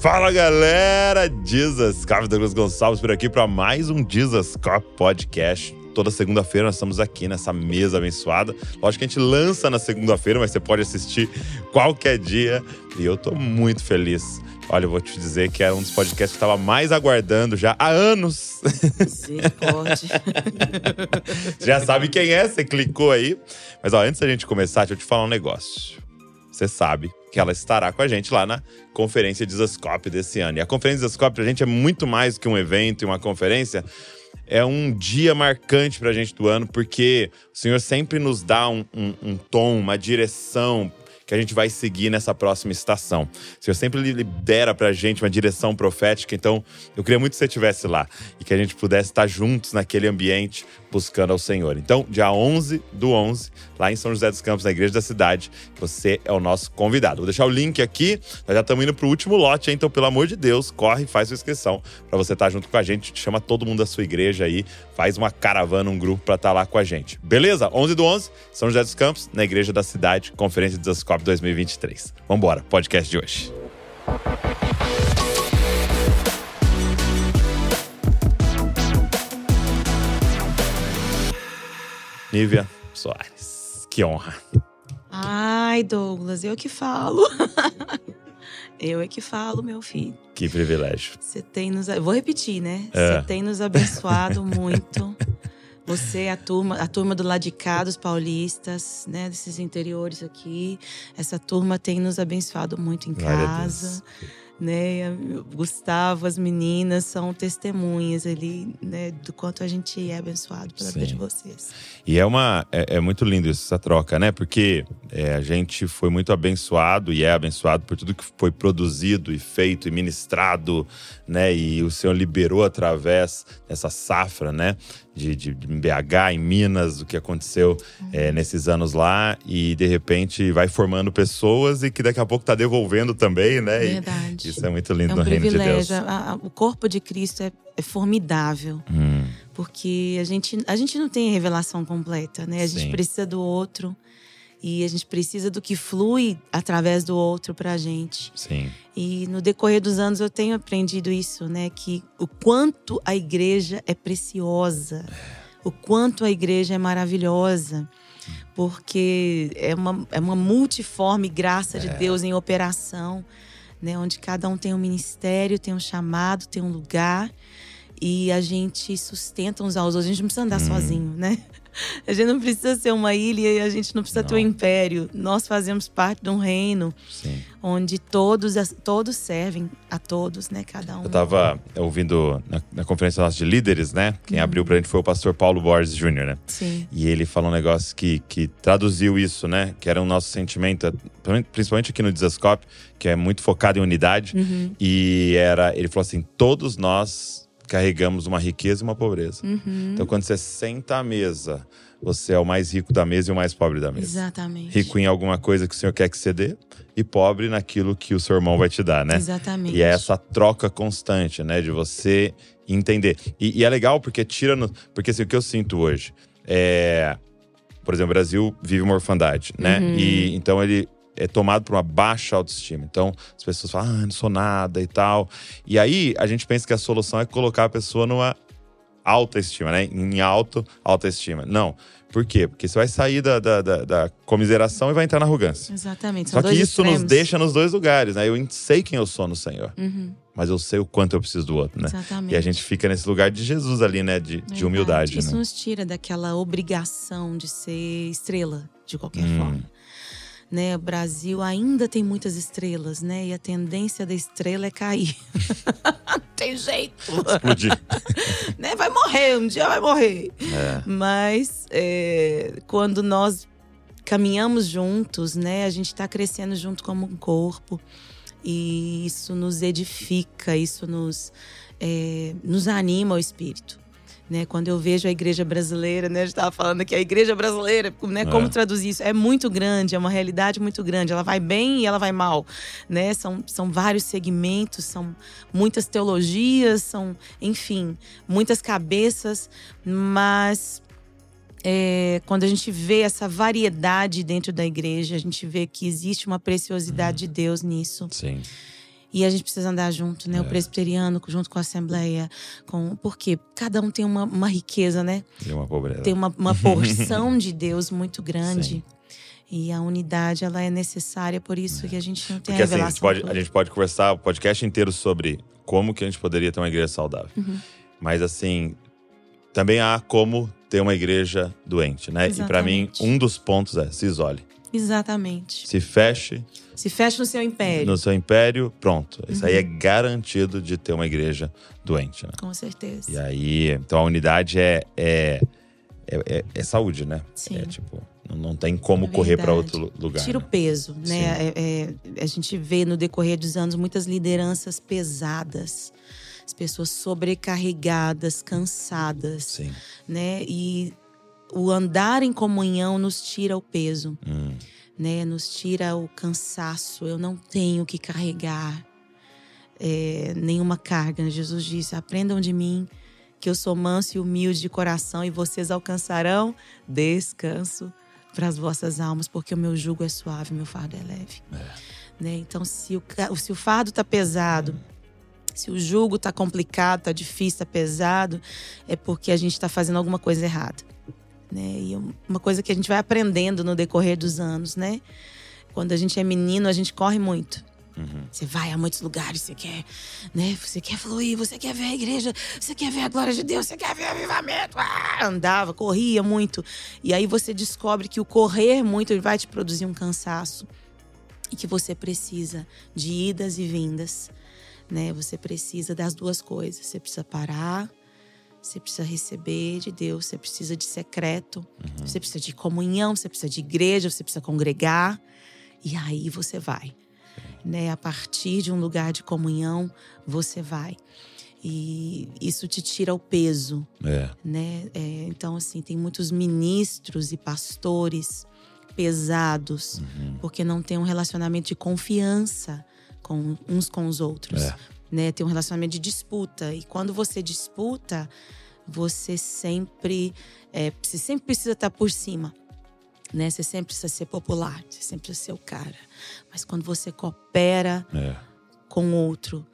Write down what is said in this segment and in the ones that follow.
Fala galera, Jesus Cop, Douglas Gonçalves por aqui para mais um Jesus Cop Podcast. Toda segunda-feira nós estamos aqui nessa mesa abençoada. Lógico que a gente lança na segunda-feira, mas você pode assistir qualquer dia. E eu tô muito feliz. Olha, eu vou te dizer que era um dos podcasts que eu estava mais aguardando já há anos. Misericórdia. já sabe quem é, você clicou aí. Mas ó, antes da gente começar, deixa eu te falar um negócio. Você sabe que ela estará com a gente lá na Conferência Dizascope desse ano. E a Conferência Dizascope pra gente é muito mais que um evento e uma conferência. É um dia marcante pra gente do ano, porque o Senhor sempre nos dá um, um, um tom, uma direção que a gente vai seguir nessa próxima estação. O Senhor sempre libera pra gente uma direção profética, então eu queria muito que você estivesse lá e que a gente pudesse estar juntos naquele ambiente buscando ao Senhor. Então, dia 11 do 11, lá em São José dos Campos, na Igreja da Cidade, você é o nosso convidado. Vou deixar o link aqui, nós já estamos indo pro último lote, então pelo amor de Deus, corre e faz sua inscrição para você estar junto com a gente. Chama todo mundo da sua igreja aí, faz uma caravana, um grupo para estar lá com a gente. Beleza? 11 do 11, São José dos Campos, na Igreja da Cidade, Conferência de Zascope 2023. Vambora, podcast de hoje. Nívia Soares. Que honra. Ai, Douglas, eu que falo. eu é que falo, meu filho. Que privilégio. Você tem nos. Vou repetir, né? É. Você tem nos abençoado muito. Você, a turma, a turma do lado de cá, dos paulistas, né? Desses interiores aqui. Essa turma tem nos abençoado muito em Glória a casa. Deus. Né? Gustavo, as meninas são testemunhas ali, né? Do quanto a gente é abençoado pela vida Sim. de vocês. E é uma é, é muito lindo essa troca, né? Porque é, a gente foi muito abençoado e é abençoado por tudo que foi produzido e feito e ministrado, né? E o Senhor liberou através dessa safra, né? De, de, de BH, em Minas, o que aconteceu é, nesses anos lá, e de repente vai formando pessoas e que daqui a pouco tá devolvendo também, né? E Verdade. isso é muito lindo É um no reino de Deus. privilégio. A- a- o corpo de Cristo é, é formidável. Hum, Porque a gente, a gente não tem a revelação completa, né? A gente Sim. precisa do outro. E a gente precisa do que flui através do outro pra gente. sim, E no decorrer dos anos eu tenho aprendido isso, né? Que o quanto a igreja é preciosa. O quanto a igreja é maravilhosa. Porque é uma, é uma multiforme graça de Deus em operação, né? Onde cada um tem um ministério, tem um chamado, tem um lugar. E a gente sustenta uns aos outros. A gente não precisa andar sozinho, né? A gente não precisa ser uma ilha e a gente não precisa ter um Não. império. Nós fazemos parte de um reino sim. onde todos, todos servem a todos, né? Cada um. Eu tava ouvindo na, na conferência nossa de líderes, né? Quem abriu pra gente foi o pastor Paulo Borges Jr., né? Sim. E ele falou um negócio que, que traduziu isso, né? Que era o nosso sentimento, principalmente aqui no Desascope, que é muito focado em unidade. Uhum. E era, ele falou assim: todos nós carregamos uma riqueza e uma pobreza. Uhum. Então, quando você senta à mesa, você é o mais rico da mesa e o mais pobre da mesa. Exatamente. Rico em alguma coisa que o senhor quer que você dê, e pobre naquilo que o seu irmão vai te dar, né? Exatamente. E é essa troca constante, né? De você entender. E, e é legal porque tira. No, porque assim, o que eu sinto hoje é. Por exemplo, o Brasil vive uma orfandade, né? Uhum. E então ele é tomado por uma baixa autoestima. Então as pessoas falam, ah, não sou nada e tal. E aí a gente pensa que a solução é colocar a pessoa numa alta estima, né? Em alto, autoestima. Não. Por quê? Porque você vai sair da, da, da, da comiseração e vai entrar na arrogância. Exatamente. Só São que dois isso nos extremos. deixa nos dois lugares, né? Eu sei quem eu sou no Senhor, Uhum. mas eu sei o quanto eu preciso do outro, né? Exatamente. E a gente fica nesse lugar de Jesus ali, né? De, de humildade, Isso né? nos tira daquela obrigação de ser estrela, de qualquer Hum. forma. Né, o Brasil ainda tem muitas estrelas, né? E a tendência da estrela é cair. Não tem jeito. Explodir. né? Vai morrer, um dia vai morrer. É. Mas é, quando nós caminhamos juntos, né? A gente está crescendo junto como um corpo. E isso nos edifica, isso nos, é, nos anima o espírito. Né, quando eu vejo a igreja brasileira, né, a gente estava falando aqui, a igreja brasileira, né, como É. traduzir isso? É muito grande, é uma realidade muito grande. Ela vai bem e ela vai mal. Né? São, são vários segmentos, são muitas teologias, são, enfim, muitas cabeças, mas é, quando a gente vê essa variedade dentro da igreja, a gente vê que existe uma preciosidade de Deus nisso. Sim. E a gente precisa andar junto, né? É. O presbiteriano junto com a assembleia, com porque cada um tem uma, uma riqueza, né? Tem uma pobreza. Tem uma, uma porção de Deus muito grande. Sim. E a unidade ela é necessária, por isso que a gente não tem Porque a assim, a gente, pode, a gente pode conversar o podcast inteiro sobre como que a gente poderia ter uma igreja saudável. Uhum. Mas assim, também há como ter uma igreja doente, né? E pra mim, Exatamente. um dos pontos é se isole. Exatamente. Se feche Se fecha no seu império. no seu império, pronto. Isso aí é Uhum. garantido de ter uma igreja doente, né? Com certeza. E aí, então a unidade é, é, é, é- é saúde, né? Sim. É tipo, não, tem como É correr verdade. outro lu- lugar. Tira o né? peso, Sim. né? É- é- a gente vê no decorrer dos anos muitas lideranças pesadas, as pessoas sobrecarregadas, cansadas, Sim. né? E o andar em comunhão nos tira o peso, Hum, né? Nos tira o cansaço. Eu não tenho que carregar é, nenhuma carga. Jesus disse: aprendam de mim. Que eu sou manso e humilde de coração, e vocês alcançarão descanso para as vossas almas, porque o meu jugo é suave, meu fardo é leve. Né? Então, se o, se o fardo tá pesado, se o jugo tá complicado, tá difícil, tá pesado, é porque a gente está fazendo alguma coisa errada. Né? E um- uma coisa que a gente vai aprendendo no decorrer dos anos, né? Quando a gente é menino, a gente corre muito. uhum. Você vai a muitos lugares, você quer, né? Você quer fluir, você quer ver a igreja, você quer ver a glória de Deus, você quer ver o avivamento. Ah, andava, corria muito. E aí você descobre que o correr muito vai te produzir um cansaço e que você precisa de idas e vindas, né? Você precisa das duas coisas. Você precisa parar, você precisa receber de Deus, você precisa de secreto, você precisa de comunhão, você precisa de igreja, você precisa congregar. E aí você vai né? A partir de um lugar de comunhão, você vai. E isso te tira o peso, É. né? É, então, assim, tem muitos ministros e pastores pesados, Uhum. porque não tem um relacionamento de confiança com uns com os outros, É. né? Tem um relacionamento de disputa. E quando você disputa, você sempre, é, você sempre precisa estar por cima né? Você sempre precisa ser popular, você sempre precisa ser o cara. Mas quando você coopera É. com outro,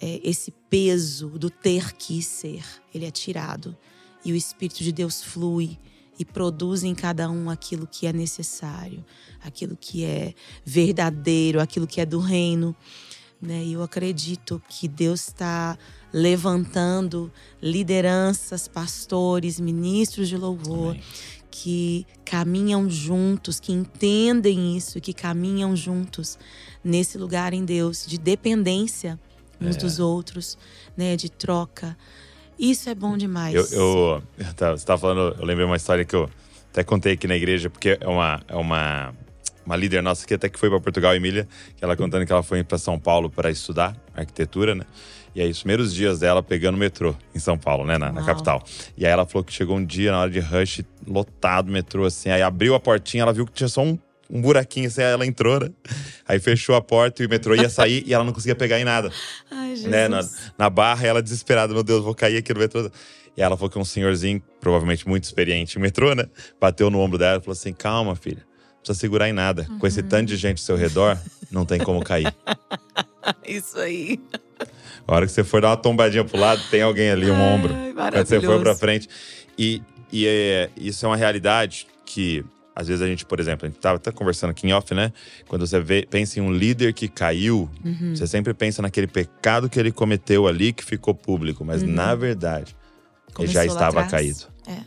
é, esse peso do ter que ser, ele é tirado. E o Espírito de Deus flui e produz em cada um aquilo que é necessário, aquilo que é verdadeiro, aquilo que é do reino. Né? E eu acredito que Deus está levantando lideranças, pastores, ministros de louvor Amém. que caminham juntos, que entendem isso, que caminham juntos nesse lugar em Deus de dependência uns É. dos outros, né, de troca. Isso é bom demais. Eu, eu, você tava falando, eu lembrei uma história que eu até contei aqui na igreja, porque é uma, é uma, uma líder nossa que até que foi para Portugal, Emília, que ela contando que ela foi para São Paulo para estudar arquitetura, né? E aí, os primeiros dias dela pegando o metrô em São Paulo, né? Na, na capital. E aí ela falou que chegou um dia na hora de rush, lotado o metrô, assim. Aí abriu a portinha, ela viu que tinha só um, um buraquinho, assim, aí ela entrou, né? Aí fechou a porta e o metrô ia sair e ela não conseguia pegar em nada Ai, Jesus. né, na, na barra, ela desesperada, meu Deus, vou cair aqui no metrô. E ela falou que um senhorzinho, provavelmente muito experiente em metrô, né? Bateu no ombro dela e falou assim: calma, filha, precisa segurar em nada. Com esse tanto de gente ao seu redor, não tem como cair. Isso aí. A hora que você for dar uma tombadinha pro lado, tem alguém ali, um ombro. Ai, Quando você for pra frente. E, e é, isso é uma realidade que, às vezes, a gente, por exemplo, a gente tava até conversando aqui em off, né? Quando você vê, pensa em um líder que caiu, Uhum. você sempre pensa naquele pecado que ele cometeu ali que ficou público. Mas, na verdade, ele já Uhum. Começou estava caído. É.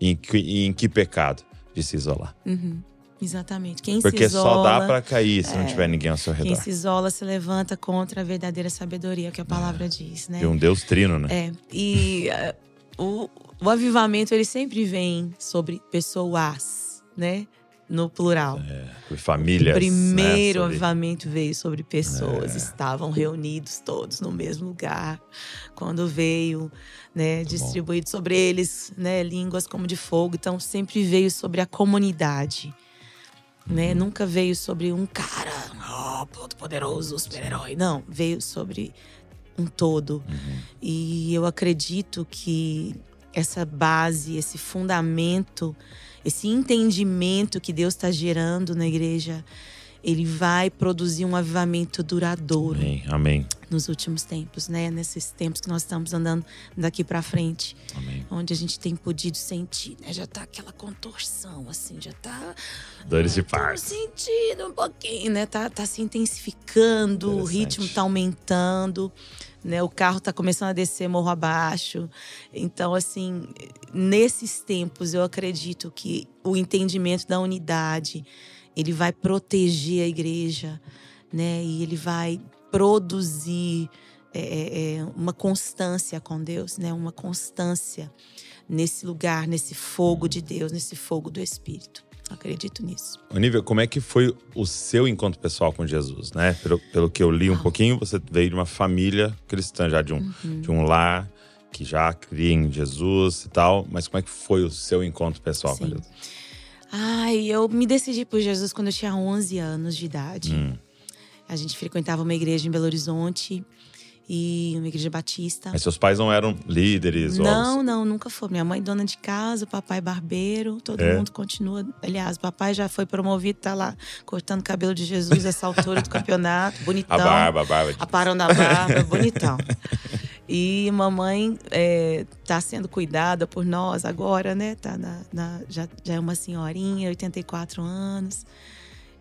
E em, que- em que pecado? De se isolar. Uhum. Exatamente. Quem Porque isola, só dá pra cair se não é. tiver ninguém ao seu Quem redor. se isola se levanta contra a verdadeira sabedoria que a palavra diz, né? De um Deus trino, né? É, e eh, o, o avivamento ele sempre vem sobre pessoas, né? No plural. Com famílias. o primeiro né? sobre- avivamento veio sobre pessoas, É. estavam reunidos todos no mesmo lugar. Quando veio, né, distribuído sobre eles, né, línguas como de fogo. Então sempre veio sobre a comunidade. Né? Nunca veio sobre um cara, oh, todo poderoso, super-herói. Não, veio sobre um todo. Uhum. E eu acredito que essa base, esse fundamento, esse entendimento que Deus está gerando na igreja, ele vai produzir um avivamento duradouro. Amém. Amém. Nos últimos tempos, né? Nesses tempos que nós estamos andando daqui para frente. Amém. Onde a gente tem podido sentir, né? Já tá aquela contorção, assim, já tá. Dores de parto. sentindo um pouquinho, né? Tá, tá se intensificando, o ritmo tá aumentando. Né, o carro está começando a descer morro abaixo. Então, assim, nesses tempos, eu acredito que o entendimento da unidade, ele vai proteger a igreja, né? E ele vai produzir é, é, é, uma constância com Deus, né? Uma constância nesse lugar, nesse fogo de Deus, nesse fogo do Espírito. Acredito nisso. Olivia, como é que foi o seu encontro pessoal com Jesus, né? Pelo, pelo que eu li um pouquinho, você veio de uma família cristã, já de um, uhum. de um lar que já cria em Jesus e tal. Mas como é que foi o seu encontro pessoal Sim. com Jesus? Ai, eu me decidi por Jesus quando eu tinha 11 anos de idade. Hum. A gente frequentava uma igreja em Belo Horizonte e uma igreja batista. Mas seus pais não eram líderes? Não, ou... não, nunca foi. Minha mãe dona de casa, o papai barbeiro, todo é. mundo continua. Aliás, o papai já foi promovido, tá lá cortando o cabelo de Jesus essa altura do campeonato, bonitão. A barba, a barba. Aparando a barba, bonitão. E mamãe é, tá sendo cuidada por nós agora, né? Tá na, na, já, já é uma senhorinha, 84 anos.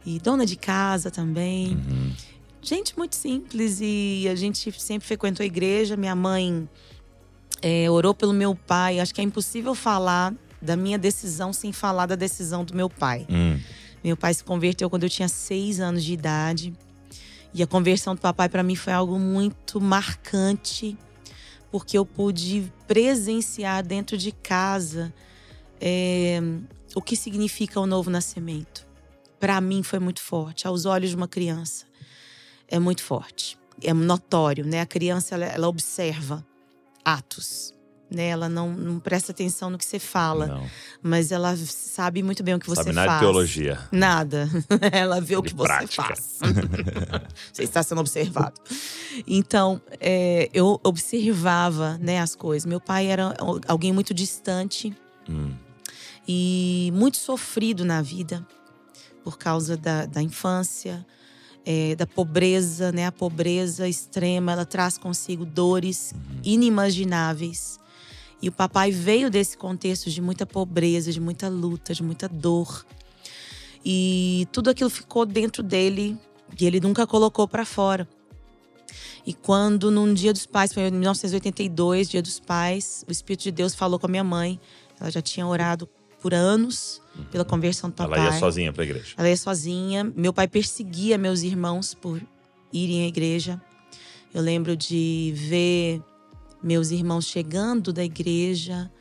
E dona de casa também. Uhum. Gente muito simples e a gente sempre frequentou a igreja. Minha mãe é, orou pelo meu pai. Acho que é impossível falar da minha decisão sem falar da decisão do meu pai. Uhum. Meu pai se converteu quando eu tinha seis anos de idade. E a conversão do papai para mim foi algo muito marcante porque eu pude presenciar dentro de casa é, o que significa o novo nascimento. Para mim foi muito forte, aos olhos de uma criança. É muito forte, é notório, né? A criança ela, ela observa atos né? Ela não, não presta atenção no que você fala, não. mas ela sabe muito bem o que você sabe nada faz. Nada de teologia. Nada. ela vê de o que prática. você faz. você está sendo observado. Então, é, eu observava, né, as coisas. Meu pai era alguém muito distante hum. e muito sofrido na vida por causa da, da infância. É, da pobreza, né? A pobreza extrema, ela traz consigo dores uhum. inimagináveis. E o papai veio desse contexto de muita pobreza, de muita luta, de muita dor. E tudo aquilo ficou dentro dele e ele nunca colocou para fora. E quando num dia dos pais, foi em 1982, dia dos pais, o Espírito de Deus falou com a minha mãe. Ela já tinha orado por anos pela conversão do papai. Ela ia sozinha para a igreja. Ela ia sozinha. Meu pai perseguia meus irmãos por irem à igreja. Eu lembro de ver meus irmãos chegando da igreja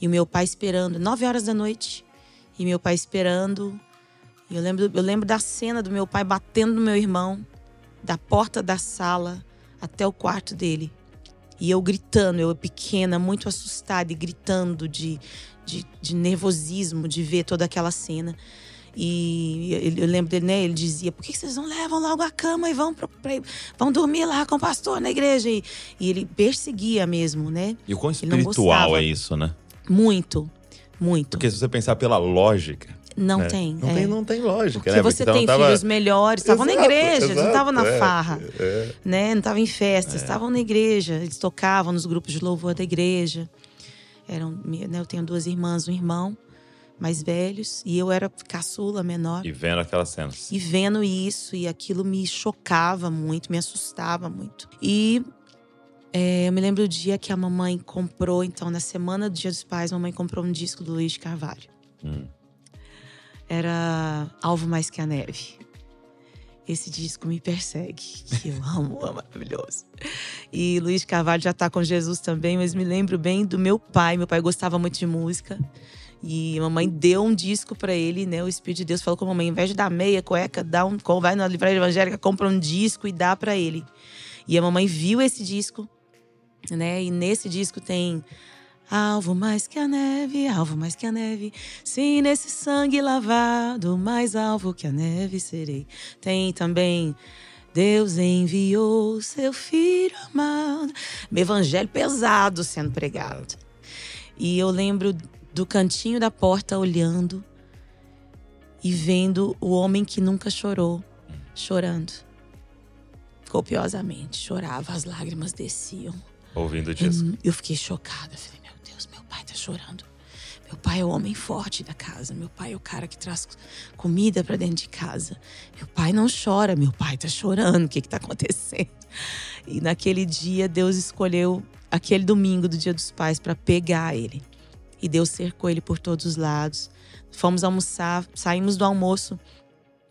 e o meu pai esperando, nove horas da noite, e meu pai esperando. Eu lembro, eu lembro da cena do meu pai batendo no meu irmão, da porta da sala até o quarto dele. E eu gritando, eu pequena, muito assustada e gritando de, de, de nervosismo de ver toda aquela cena. E eu lembro dele, né? Ele dizia: por que vocês não levam logo a cama e vão, pra, pra, vão dormir lá com o pastor na igreja? E, e ele perseguia mesmo, né? E o quão espiritual é isso, né? Muito, muito. Porque se você pensar pela lógica. Não né? tem. Não, é. tem. não tem lógica, Porque né? você tem tava... filhos melhores, estavam na igreja, exato, não estavam na é, farra. É. Né? Não estavam em festas, é. estavam na igreja. Eles tocavam nos grupos de louvor da igreja. Eram, né, eu tenho duas irmãs, um irmão mais velhos e eu era caçula menor. E vendo aquelas cenas. E vendo isso e aquilo me chocava muito, me assustava muito. E é, eu me lembro do dia que a mamãe comprou, então na semana do Dia dos Pais, a mamãe comprou um disco do Luiz de Carvalho. Hum. Era Alvo Mais Que a Neve. Esse disco me persegue, que eu amo, é maravilhoso. E Luiz Carvalho já está com Jesus também, mas me lembro bem do meu pai. Meu pai gostava muito de música. E a mamãe deu um disco para ele, né? O Espírito de Deus falou com a mamãe: ao invés de dar meia, cueca, dá um, vai na livraria evangélica, compra um disco e dá para ele. E a mamãe viu esse disco, né? E nesse disco tem Alvo mais que a neve, alvo mais que a neve. Sim, nesse sangue lavado, mais alvo que a neve serei. Tem também Deus enviou seu filho amado. Evangelho pesado sendo pregado. E eu lembro do cantinho da porta olhando e vendo o homem que nunca chorou, chorando. Copiosamente, chorava, as lágrimas desciam. Ouvindo disso. Eu, eu fiquei chocada. Falei, meu Deus, meu pai tá chorando. Meu pai é o homem forte da casa. Meu pai é o cara que traz comida para dentro de casa. Meu pai não chora, meu pai tá chorando. O que que tá acontecendo? E naquele dia, Deus escolheu aquele domingo do Dia dos Pais para pegar ele. E Deus cercou ele por todos os lados. Fomos almoçar, saímos do almoço.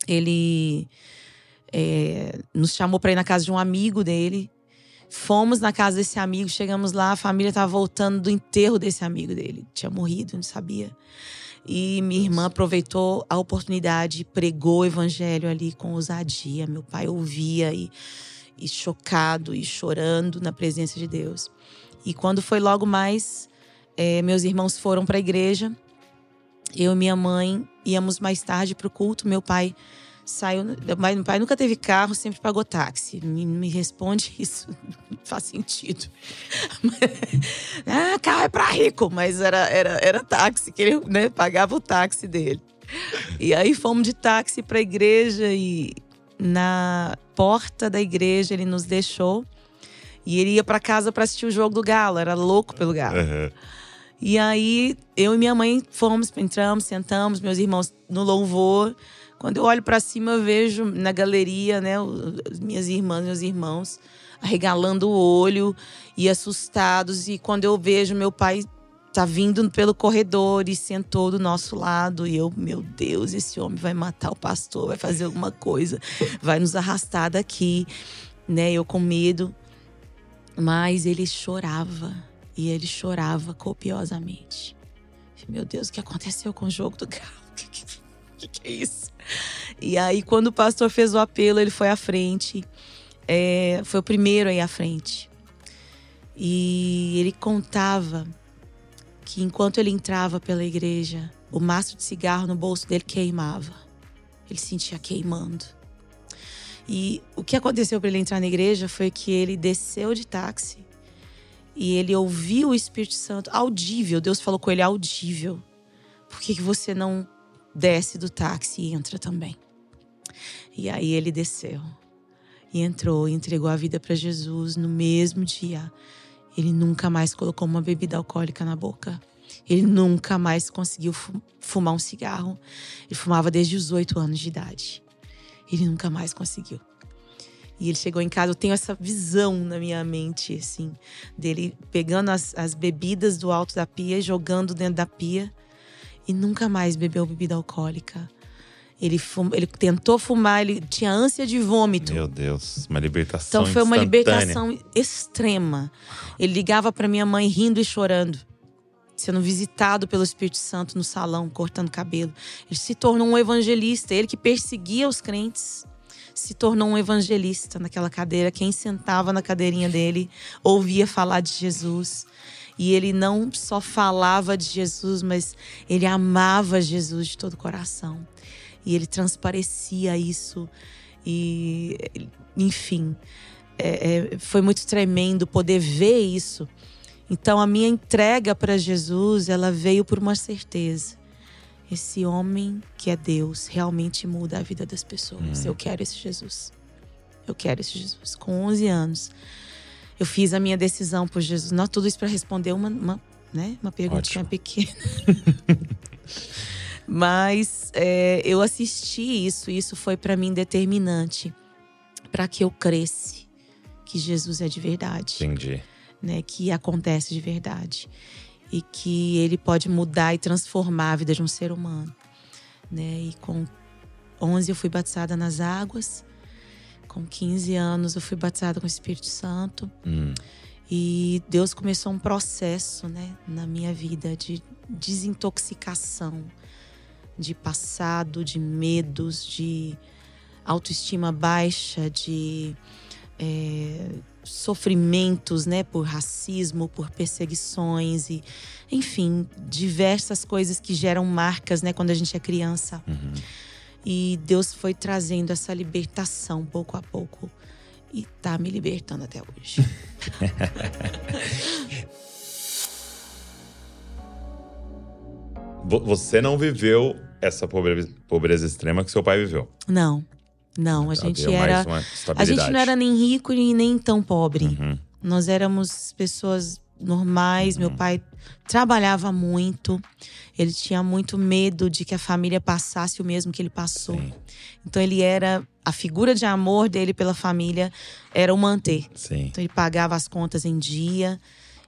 Ele é, nos chamou para ir na casa de um amigo dele. Fomos na casa desse amigo, chegamos lá, a família estava voltando do enterro desse amigo dele. Tinha morrido, não sabia. E minha irmã aproveitou a oportunidade, pregou o evangelho ali com ousadia. Meu pai ouvia e, e chocado e chorando na presença de Deus. E quando foi logo mais, é, meus irmãos foram para a igreja. Eu e minha mãe íamos mais tarde para o culto. Meu pai saiu. Meu pai nunca teve carro, sempre pagou táxi. Me, me responde isso, não faz sentido. ah, carro é para rico, mas era, era, era táxi, que ele né, pagava o táxi dele. E aí fomos de táxi para a igreja e na porta da igreja ele nos deixou. E ele ia para casa para assistir o jogo do Galo, era louco pelo Galo. Uhum. E aí eu e minha mãe fomos, entramos, sentamos, meus irmãos no louvor. Quando eu olho para cima, eu vejo na galeria, né, minhas irmãs, meus irmãos arregalando o olho e assustados. E quando eu vejo meu pai tá vindo pelo corredor e sentou do nosso lado e eu, meu Deus, esse homem vai matar o pastor, vai fazer alguma coisa, vai nos arrastar daqui, né? Eu com medo. Mas ele chorava e ele chorava copiosamente. Meu Deus, o que aconteceu com o jogo do Galo? O que, que, que, é isso? E aí, quando o pastor fez o apelo, ele foi à frente. É, foi o primeiro aí à frente. E ele contava que enquanto ele entrava pela igreja, o maço de cigarro no bolso dele queimava. Ele sentia queimando. E o que aconteceu para ele entrar na igreja foi que ele desceu de táxi e ele ouviu o Espírito Santo audível. Deus falou com ele audível. Por que, que você não desce do táxi e entra também? E aí ele desceu e entrou e entregou a vida para Jesus no mesmo dia. Ele nunca mais colocou uma bebida alcoólica na boca. Ele nunca mais conseguiu fumar um cigarro. Ele fumava desde os oito anos de idade. Ele nunca mais conseguiu. E ele chegou em casa, eu tenho essa visão na minha mente, assim, dele pegando as, as bebidas do alto da pia jogando dentro da pia. E nunca mais bebeu bebida alcoólica. Ele, ele tentou fumar, ele tinha ânsia de vômito. Meu Deus, uma libertação Então foi uma libertação extrema. Ele ligava para minha mãe rindo e chorando sendo visitado pelo Espírito Santo no salão, cortando cabelo. Ele se tornou um evangelista, ele que perseguia os crentes. Se tornou um evangelista naquela cadeira. Quem sentava na cadeirinha dele ouvia falar de Jesus. E ele não só falava de Jesus, mas ele amava Jesus de todo o coração. E ele transparecia isso. E, enfim, é, é, foi muito tremendo poder ver isso então a minha entrega para Jesus, ela veio por uma certeza. Esse homem que é Deus realmente muda a vida das pessoas. Hum. Eu quero esse Jesus. Eu quero esse Jesus. Com 11 anos, eu fiz a minha decisão por Jesus. Não tudo isso para responder uma, uma, né, uma perguntinha pequena. Mas é, eu assisti isso, e isso foi para mim determinante para que eu cresce que Jesus é de verdade. Entendi né, que acontece de verdade e que ele pode mudar e transformar a vida de um ser humano, né? E com 11 eu fui batizada nas águas, com 15 anos eu fui batizada com o Espírito Santo. Hum. E Deus começou um processo, né, na minha vida de desintoxicação de passado, de medos, de autoestima baixa, de é, sofrimentos, né, por racismo, por perseguições e, enfim, diversas coisas que geram marcas, né, quando a gente é criança. Uhum. E Deus foi trazendo essa libertação pouco a pouco e tá me libertando até hoje. Você não viveu essa pobreza, pobreza extrema que seu pai viveu? Não. Não, a gente Havia era. A gente não era nem rico e nem tão pobre. Uhum. Nós éramos pessoas normais. Meu pai trabalhava muito. Ele tinha muito medo de que a família passasse o mesmo que ele passou. Sim, Então ele era a figura de amor dele pela família era o manter. sim. Então ele pagava as contas em dia,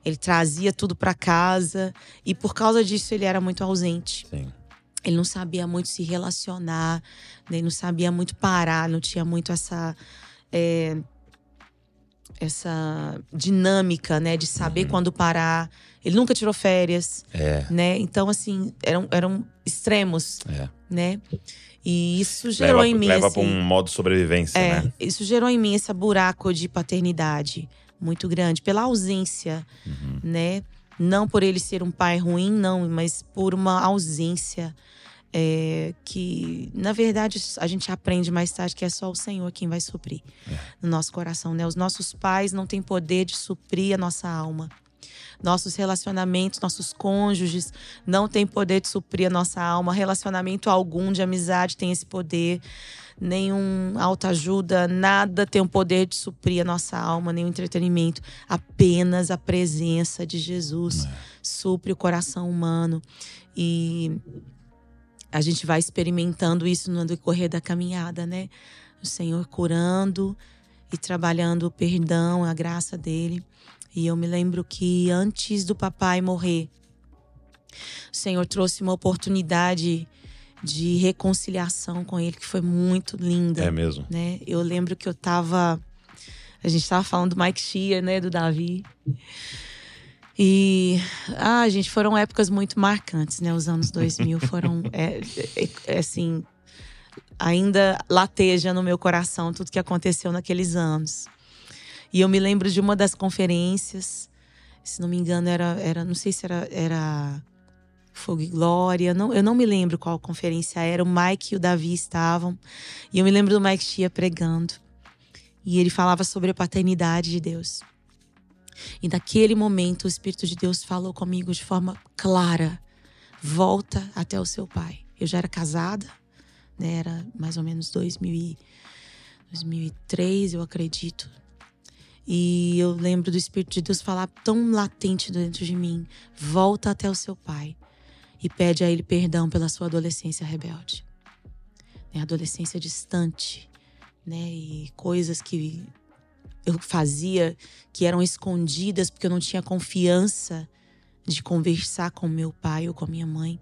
ele trazia tudo para casa e por causa disso ele era muito ausente. sim. Ele não sabia muito se relacionar, né? ele não sabia muito parar, não tinha muito essa é, essa dinâmica, né, de saber quando parar. Ele nunca tirou férias, É, né? Então assim eram, eram extremos, é. né? E isso gerou Leva, em mim leva assim, pra um modo de sobrevivência, é, né? isso gerou em mim esse buraco de paternidade muito grande pela ausência, Uhum. né? Não por ele ser um pai ruim, não, mas por uma ausência é, que, na verdade, a gente aprende mais tarde que é só o Senhor quem vai suprir É. no nosso coração, né? Os nossos pais não têm poder de suprir a nossa alma. Nossos relacionamentos, nossos cônjuges não têm poder de suprir a nossa alma. Relacionamento algum de amizade tem esse poder. Nenhum autoajuda, nada tem o poder de suprir a nossa alma, nenhum entretenimento. Apenas a presença de Jesus supre o coração humano. E a gente vai experimentando isso no decorrer da caminhada, né? O Senhor curando e trabalhando o perdão, a graça dele. E eu me lembro que antes do papai morrer, o Senhor trouxe uma oportunidade de reconciliação com ele que foi muito linda É mesmo. né? Eu lembro que eu tava. A gente tava falando do Mike Shea, né? Do Davi. E. Ah, gente, foram épocas muito marcantes, né? Os anos 2000 foram. é, é, é, assim. Ainda lateja no meu coração tudo que aconteceu naqueles anos. E eu me lembro de uma das conferências. Se não me engano, era. era não sei se era. era Fogo e Glória. Não, eu não me lembro qual conferência era. O Mike e o Davi estavam. E eu me lembro do Mike Chia pregando. E ele falava sobre a paternidade de Deus. E naquele momento o Espírito de Deus falou comigo de forma clara: volta até o seu pai. Eu já era casada, né? Era mais ou menos 2000 e- 2003, eu acredito. E eu lembro do Espírito de Deus falar tão latente dentro de mim: volta até o seu pai e pede a ele perdão pela sua adolescência rebelde. Né? Adolescência distante, né? E coisas que eu fazia que eram escondidas porque eu não tinha confiança de conversar com meu pai ou com a minha mãe.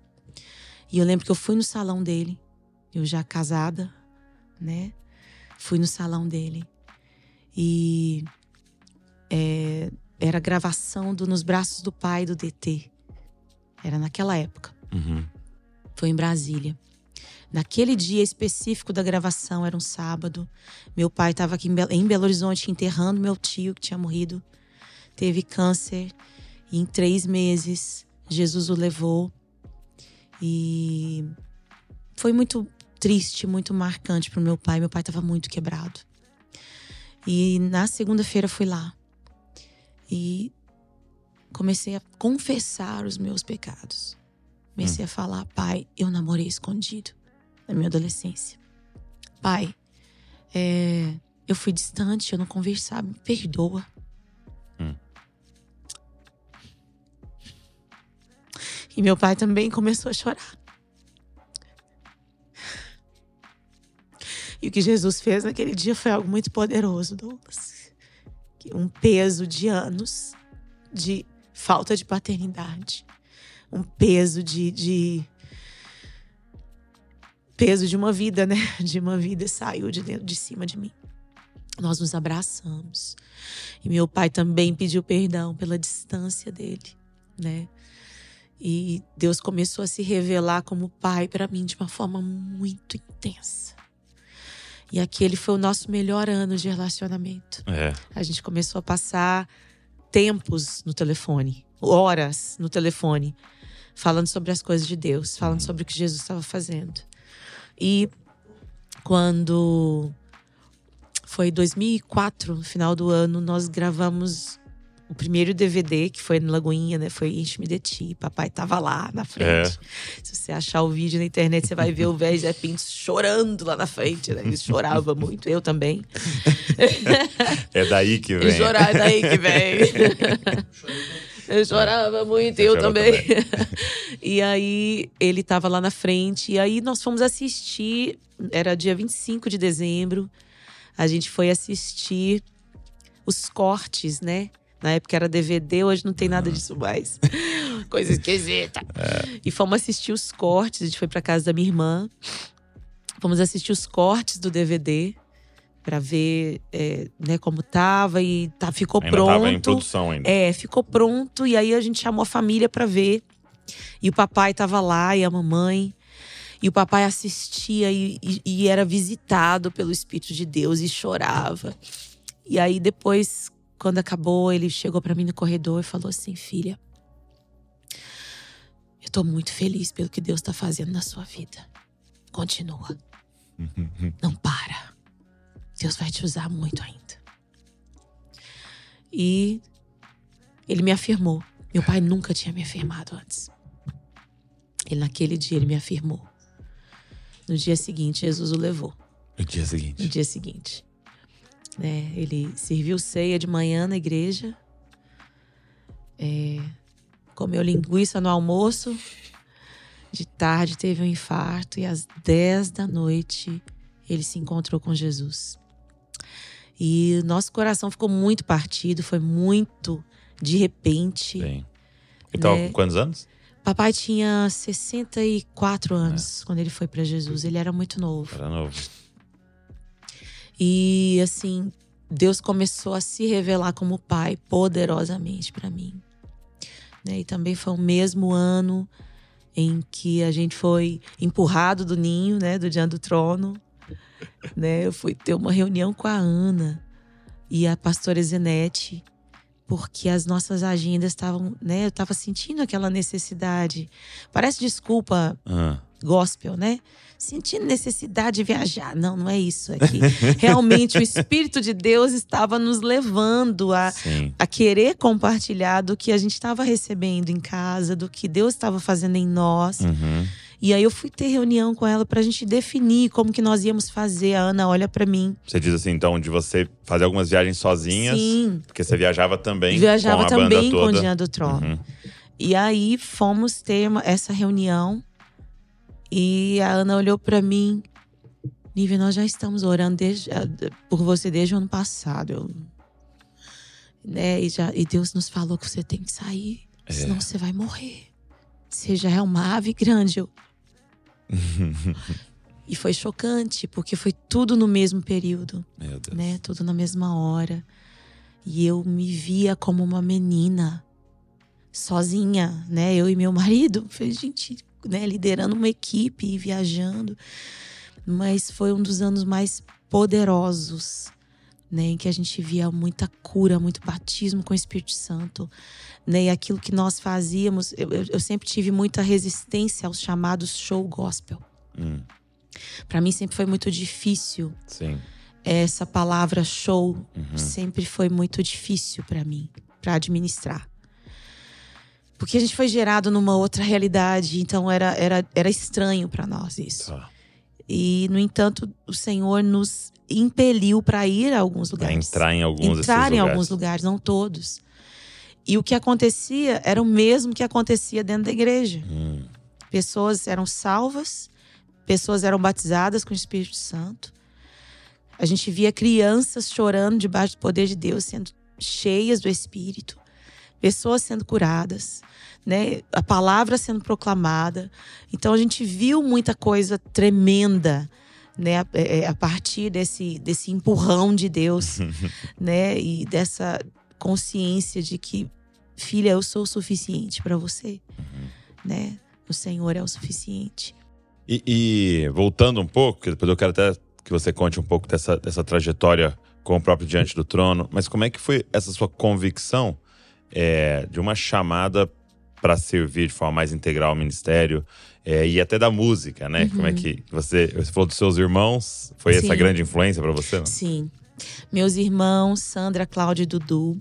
E eu lembro que eu fui no salão dele, eu já casada, né? Fui no salão dele e é, era gravação do Nos Braços do Pai do DT. Era naquela época. Uhum. Foi em Brasília. Naquele dia específico da gravação, era um sábado. Meu pai estava aqui em Belo, Horizonte enterrando meu tio que tinha morrido. Teve câncer. E em três meses, Jesus o levou. E foi muito triste, muito marcante para o meu pai. Meu pai estava muito quebrado. E na segunda-feira fui lá. E comecei a confessar os meus pecados. Comecei a falar, pai, eu namorei escondido na minha adolescência. Pai, é, eu fui distante, eu não conversava, me perdoa. Hum. E meu pai também começou a chorar. E o que Jesus fez naquele dia foi algo muito poderoso, Douglas. Um peso de anos de falta de paternidade. Um peso de, de peso de uma vida, né? De uma vida saiu de dentro de cima de mim. Nós nos abraçamos. E meu pai também pediu perdão pela distância dele, né? E Deus começou a se revelar como pai para mim de uma forma muito intensa. E aquele foi o nosso melhor ano de relacionamento. É. A gente começou a passar tempos no telefone, horas no telefone, falando sobre as coisas de Deus, falando sobre o que Jesus estava fazendo. E quando foi 2004, no final do ano, nós gravamos o primeiro DVD, que foi no Lagoinha, né? Foi Enche-me de Ti. Papai tava lá na frente. É. Se você achar o vídeo na internet, você vai ver o velho Zé Pinto chorando lá na frente, né? Ele chorava muito, eu também. É daí que vem. Chorar, é daí que vem. Eu chorava muito, eu também. também. e aí ele tava lá na frente. E aí nós fomos assistir. Era dia 25 de dezembro. A gente foi assistir os cortes, né? Na época era DVD, hoje não tem nada disso mais. Coisa esquisita. É. E fomos assistir os cortes. A gente foi pra casa da minha irmã. Fomos assistir os cortes do DVD para ver é, né, como tava e tá, ficou ainda pronto. Tava em produção ainda. É, ficou pronto e aí a gente chamou a família para ver. E o papai tava lá e a mamãe. E o papai assistia e, e, e era visitado pelo Espírito de Deus e chorava. E aí depois, quando acabou, ele chegou para mim no corredor e falou assim: "Filha, eu tô muito feliz pelo que Deus tá fazendo na sua vida. Continua. Não para." Deus vai te usar muito ainda. E ele me afirmou. Meu pai nunca tinha me afirmado antes. Ele naquele dia ele me afirmou. No dia seguinte, Jesus o levou. No dia seguinte. No dia seguinte. É, ele serviu ceia de manhã na igreja. É, comeu linguiça no almoço. De tarde teve um infarto e às 10 da noite ele se encontrou com Jesus. E nosso coração ficou muito partido, foi muito de repente. Sim. Então, né? com quantos anos? Papai tinha 64 anos é. quando ele foi para Jesus. Ele era muito novo. Era novo. E assim, Deus começou a se revelar como pai poderosamente para mim. Né? E também foi o mesmo ano em que a gente foi empurrado do ninho, né, do diante do trono né? Eu fui ter uma reunião com a Ana e a pastora Zenete, porque as nossas agendas estavam, né? Eu estava sentindo aquela necessidade. Parece desculpa uhum. Gospel, né? Sentindo necessidade de viajar. Não, não é isso. Que realmente o Espírito de Deus estava nos levando a, a querer compartilhar do que a gente estava recebendo em casa, do que Deus estava fazendo em nós. Uhum. E aí eu fui ter reunião com ela pra gente definir como que nós íamos fazer. A Ana olha para mim. Você diz assim, então, de você fazer algumas viagens sozinhas. Sim. Porque você viajava também viajava com a também banda toda. com o Dia do Trono. Uhum. E aí fomos ter uma, essa reunião. E a Ana olhou para mim. Nívia, nós já estamos orando desde, por você desde o ano passado. Eu, né? e, já, e Deus nos falou que você tem que sair, é. senão você vai morrer. Você já é uma ave grande. Eu, e foi chocante, porque foi tudo no mesmo período. Né? Tudo na mesma hora. E eu me via como uma menina, sozinha, né? Eu e meu marido. Foi gente, né? Liderando uma equipe e viajando. Mas foi um dos anos mais poderosos, né? Em que a gente via muita cura, muito batismo com o Espírito Santo. Né? E aquilo que nós fazíamos, eu, eu sempre tive muita resistência aos chamados show gospel. Hum. Para mim sempre foi muito difícil. Sim. Essa palavra show uhum. sempre foi muito difícil para mim, para administrar. Porque a gente foi gerado numa outra realidade, então era, era, era estranho para nós isso. Tá. E, no entanto, o Senhor nos impeliu para ir a alguns lugares. Pra entrar em alguns Entrar em lugares. alguns lugares, não todos. E o que acontecia era o mesmo que acontecia dentro da igreja. Hum. Pessoas eram salvas, pessoas eram batizadas com o Espírito Santo. A gente via crianças chorando debaixo do poder de Deus, sendo cheias do Espírito, pessoas sendo curadas, né? A palavra sendo proclamada. Então a gente viu muita coisa tremenda, né? A, é, é, a partir desse, desse empurrão de Deus, né? E dessa consciência de que, filha, eu sou o suficiente para você, uhum. né? O Senhor é o suficiente. E, e, voltando um pouco, depois eu quero até que você conte um pouco dessa, dessa trajetória com o próprio Diante do Trono, mas como é que foi essa sua convicção é, de uma chamada para servir de forma mais integral ao ministério é, e até da música, né? Uhum. Como é que você, você falou dos seus irmãos? Foi Sim. essa grande influência para você? Não? Sim. Meus irmãos, Sandra, Cláudia e Dudu,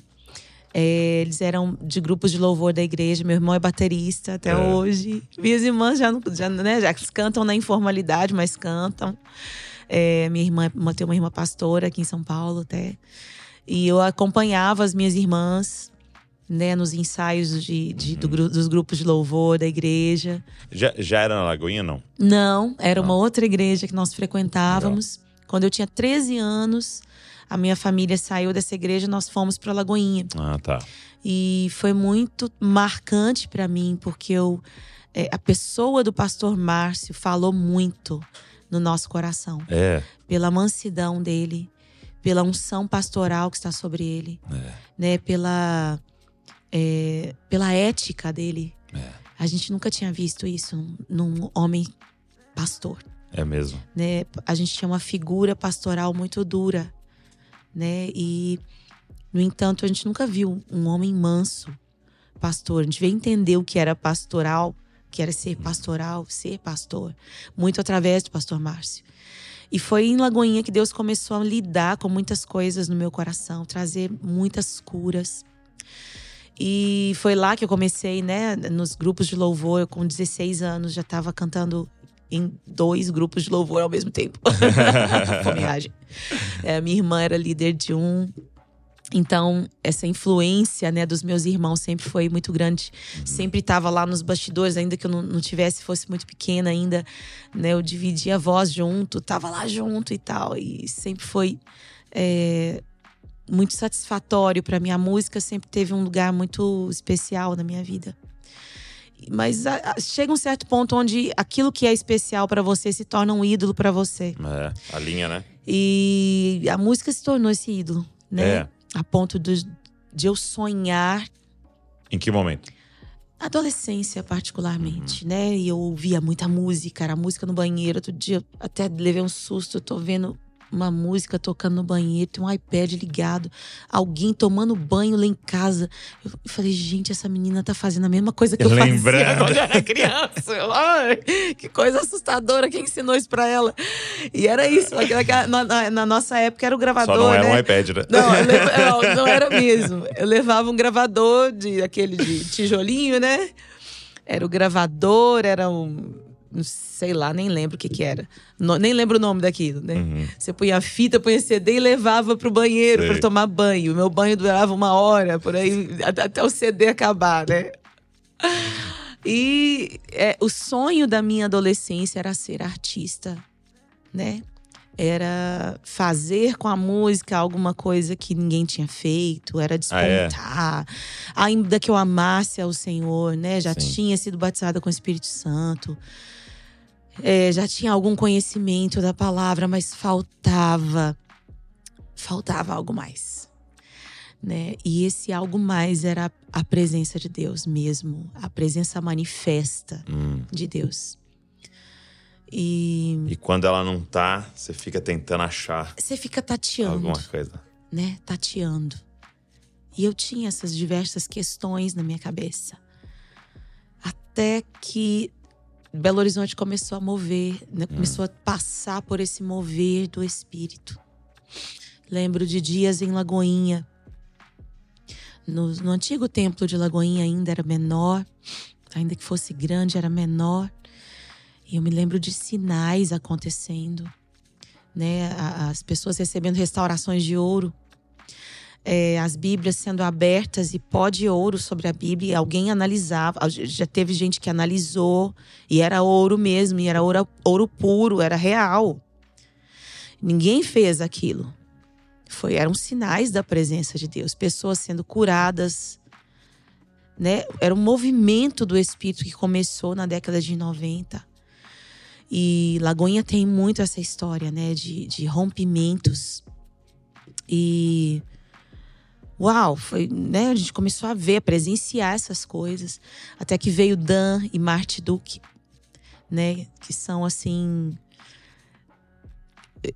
É, eles eram de grupos de louvor da igreja. Meu irmão é baterista até É. hoje. Minhas irmãs já, já, né, já cantam na informalidade, mas cantam. É, minha irmã, tem uma irmã pastora aqui em São Paulo até. E eu acompanhava as minhas irmãs, né, nos ensaios de, de- do gru- dos grupos de louvor da igreja. Já, já era na Lagoinha, não? Não, era uma outra igreja que nós frequentávamos. Quando eu tinha 13 anos, a minha família saiu dessa igreja e nós fomos para Lagoinha. Ah, tá. E foi muito marcante para mim, porque eu, é, a pessoa do pastor Márcio falou muito no nosso coração, É. pela mansidão dele, pela unção pastoral que está sobre ele, É. né, pela é, pela ética dele. É. A gente nunca tinha visto isso num, homem pastor É mesmo. né? A gente tinha uma figura pastoral muito dura, né? E no entanto, a gente nunca viu um homem manso pastor. A gente veio entender o que era pastoral, que era ser pastoral, ser pastor, muito através do pastor Márcio. E foi em Lagoinha que Deus começou a lidar com muitas coisas no meu coração, trazer muitas curas. E foi lá que eu comecei, né, nos grupos de louvor. Eu, com 16 anos, já estava cantando em dois grupos de louvor ao mesmo tempo. Fomeagem. É, minha irmã era líder de um. Então, essa influência né, dos meus irmãos sempre foi muito grande. Sempre estava lá nos bastidores, ainda que eu não, não tivesse, fosse muito pequena ainda. Né, eu dividia a voz junto, estava lá junto e tal. E sempre foi é, muito satisfatório para mim. A música sempre teve um lugar muito especial na minha vida. Mas a- a- chega um certo ponto onde aquilo que é especial para você se torna um ídolo para você. É. A linha, né? E a música se tornou esse ídolo, né? É. A ponto de, de eu sonhar Em que momento? adolescência particularmente, né? E eu ouvia muita música, era música no banheiro. Outro dia até levei um susto, eu tô vendo uma música tocando no banheiro, tem um iPad ligado, alguém tomando banho lá em casa. Eu falei, gente, essa menina tá fazendo a mesma coisa que eu fazia Lembrando. quando eu era criança. Eu, Ai, que coisa assustadora, quem ensinou isso pra ela? E era isso, na, na- na nossa época era o gravador, Só não era né? um iPad, né? Não, eu leva- não, não era mesmo. Eu levava um gravador de aquele de tijolinho, né? Era o gravador, era um. Sei lá, nem lembro o que que era. No- nem lembro o nome daquilo, né? Uhum. Você punha a fita, punha CD e levava pro banheiro para tomar banho. O meu banho durava uma hora, por aí, até o CD acabar, né? E é, o sonho da minha adolescência era ser artista, né? Era fazer com a música alguma coisa que ninguém tinha feito, era Ah, é? despontar. Ainda que eu amasse ao Senhor, né? Já Sim. tinha sido batizada com o Espírito Santo. É, já tinha algum conhecimento da palavra, mas faltava. Faltava algo mais. Né? E esse algo mais era a presença de Deus mesmo, a presença manifesta Hum. de Deus. E E quando ela não tá, você fica tentando achar você fica tateando, alguma coisa. né? Tateando. E eu tinha essas diversas questões na minha cabeça. Até que Belo Horizonte começou a mover, né? começou a passar por esse mover do Espírito. Lembro de dias em Lagoinha. No, no antigo templo de Lagoinha ainda era menor, ainda que fosse grande, era menor. E eu me lembro de sinais acontecendo, né? As pessoas recebendo restaurações de ouro, é, as Bíblias sendo abertas e pó de ouro sobre a Bíblia. Alguém analisava, já teve gente que analisou e era ouro mesmo, e era ouro, ouro puro, era real. Ninguém fez aquilo. Foi, eram sinais da presença de Deus, pessoas sendo curadas, né? Era um movimento do Espírito que começou na década de 90. E Lagoinha tem muito essa história, né? De, de rompimentos. E. Uau, foi, né? A gente começou a ver, a presenciar essas coisas. Até que veio Dan e Marte Duque, né? Que são assim.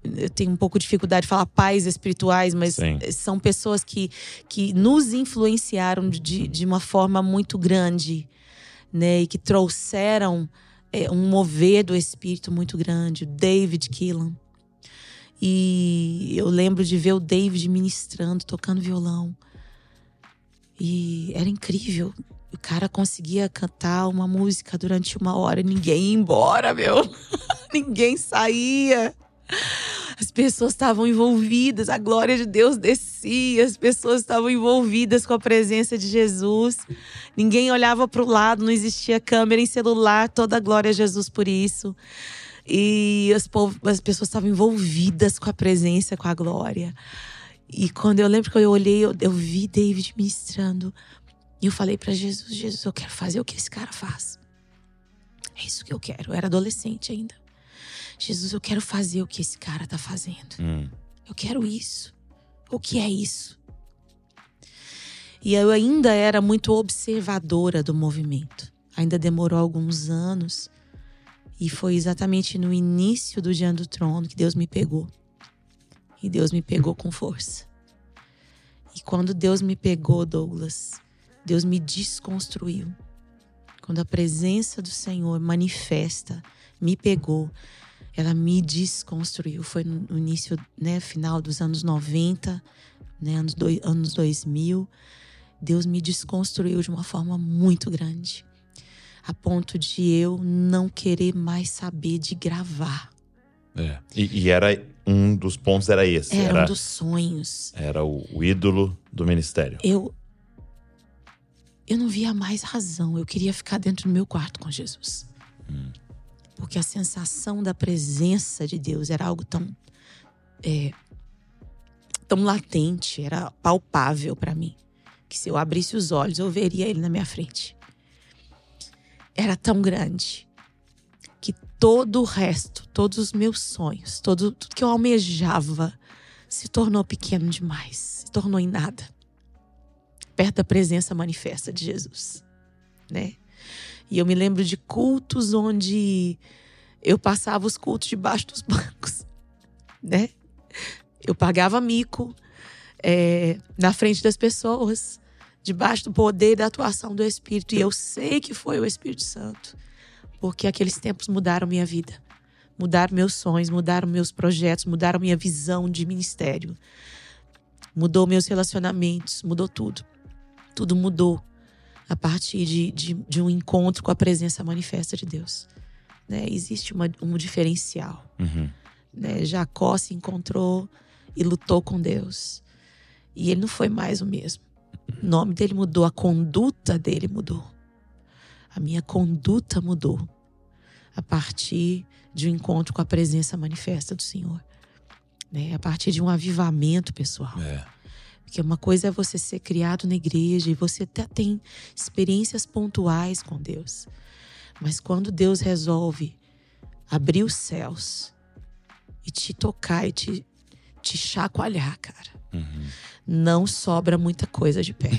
Eu tenho um pouco de dificuldade de falar pais espirituais, mas Sim. são pessoas que, que nos influenciaram de, de uma forma muito grande, né? E que trouxeram é, um mover do espírito muito grande. O David Keelan. E eu lembro de ver o David ministrando, tocando violão. E era incrível. O cara conseguia cantar uma música durante uma hora e ninguém ia embora, meu. ninguém saía. As pessoas estavam envolvidas, a glória de Deus descia, as pessoas estavam envolvidas com a presença de Jesus. Ninguém olhava para o lado, não existia câmera em celular, toda a glória a Jesus por isso. E as, as pessoas estavam envolvidas com a presença, com a glória. E quando eu lembro que eu olhei, eu, eu vi David ministrando. E eu falei para Jesus: Jesus, eu quero fazer o que esse cara faz. É isso que eu quero. Eu era adolescente ainda. Jesus, eu quero fazer o que esse cara tá fazendo. Hum. Eu quero isso. O que é isso? E eu ainda era muito observadora do movimento. Ainda demorou alguns anos. E foi exatamente no início do Diante do Trono que Deus me pegou. E Deus me pegou com força. E quando Deus me pegou, Douglas, Deus me desconstruiu. Quando a presença do Senhor manifesta, me pegou, ela me desconstruiu. Foi no início, né, final dos anos 90, né, anos, do, anos 2000. Deus me desconstruiu de uma forma muito grande, a ponto de eu não querer mais saber de gravar. É. E, e era um dos pontos era esse. Era, era um dos sonhos. Era o, o, ídolo do ministério. Eu eu não via mais razão. Eu queria ficar dentro do meu quarto com Jesus. Hum. Porque a sensação da presença de Deus era algo tão é, tão latente, era palpável para mim, que se eu abrisse os olhos eu veria ele na minha frente. Era tão grande que todo o resto, todos os meus sonhos, todo, tudo que eu almejava se tornou pequeno demais, se tornou em nada. Perto da presença manifesta de Jesus, né? E eu me lembro de cultos onde eu passava os cultos debaixo dos bancos, né? Eu pagava mico é, na frente das pessoas, debaixo do poder da atuação do Espírito. E eu sei que foi o Espírito Santo porque aqueles tempos mudaram minha vida. Mudaram meus sonhos, mudaram meus projetos, mudaram minha visão de ministério. Mudou meus relacionamentos, mudou tudo. Tudo mudou a partir de, de, de um encontro com a presença manifesta de Deus. Né? Existe uma, um diferencial. Uhum. Né? Jacó se encontrou e lutou com Deus. E ele não foi mais o mesmo. O nome dele mudou, a conduta dele mudou. A minha conduta mudou a partir de um encontro com a presença manifesta do Senhor. Né? A partir de um avivamento pessoal. É. Porque uma coisa é você ser criado na igreja e você até tem experiências pontuais com Deus. Mas quando Deus resolve abrir os céus e te tocar e te, te chacoalhar, cara, uhum. Não sobra muita coisa de pé.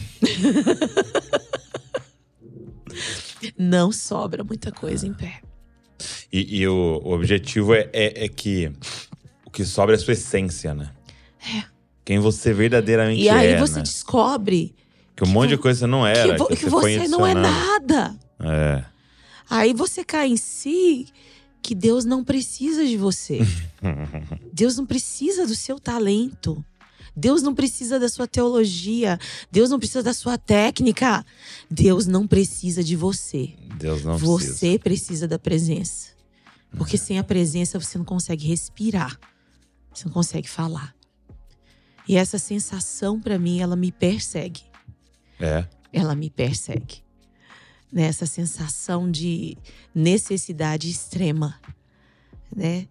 não sobra muita coisa em pé. E, e o, o, objetivo é, é, é, que o que sobra é a sua essência, né? É. Quem você verdadeiramente é. E aí é, você né? descobre. Que um monte de coisa não era. Que, que, que você, você não é nada. É. Aí você cai em si que Deus não precisa de você. Deus não precisa do seu talento. Deus não precisa da sua teologia. Deus não precisa da sua técnica. Deus não precisa de você. Deus não você precisa. Você precisa da presença. Porque sem a presença você não consegue respirar. Você não consegue falar. E essa sensação para mim, ela me persegue. É. Ela me persegue. Nessa sensação de necessidade extrema, né?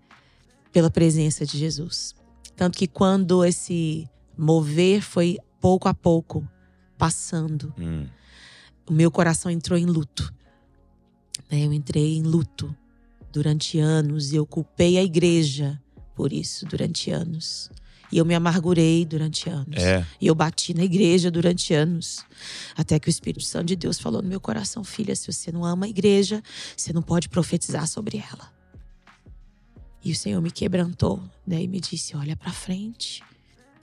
Pela presença de Jesus. Tanto que quando esse mover foi pouco a pouco passando, hum. o meu coração entrou em luto. Né? Eu entrei em luto durante anos e eu culpei a igreja por isso durante anos. E eu me amargurei durante anos. É. E eu bati na igreja durante anos. Até que o Espírito Santo de Deus falou no meu coração: Filha, se você não ama a igreja, você não pode profetizar sobre ela. E o Senhor me quebrantou, né? E me disse: Olha para frente,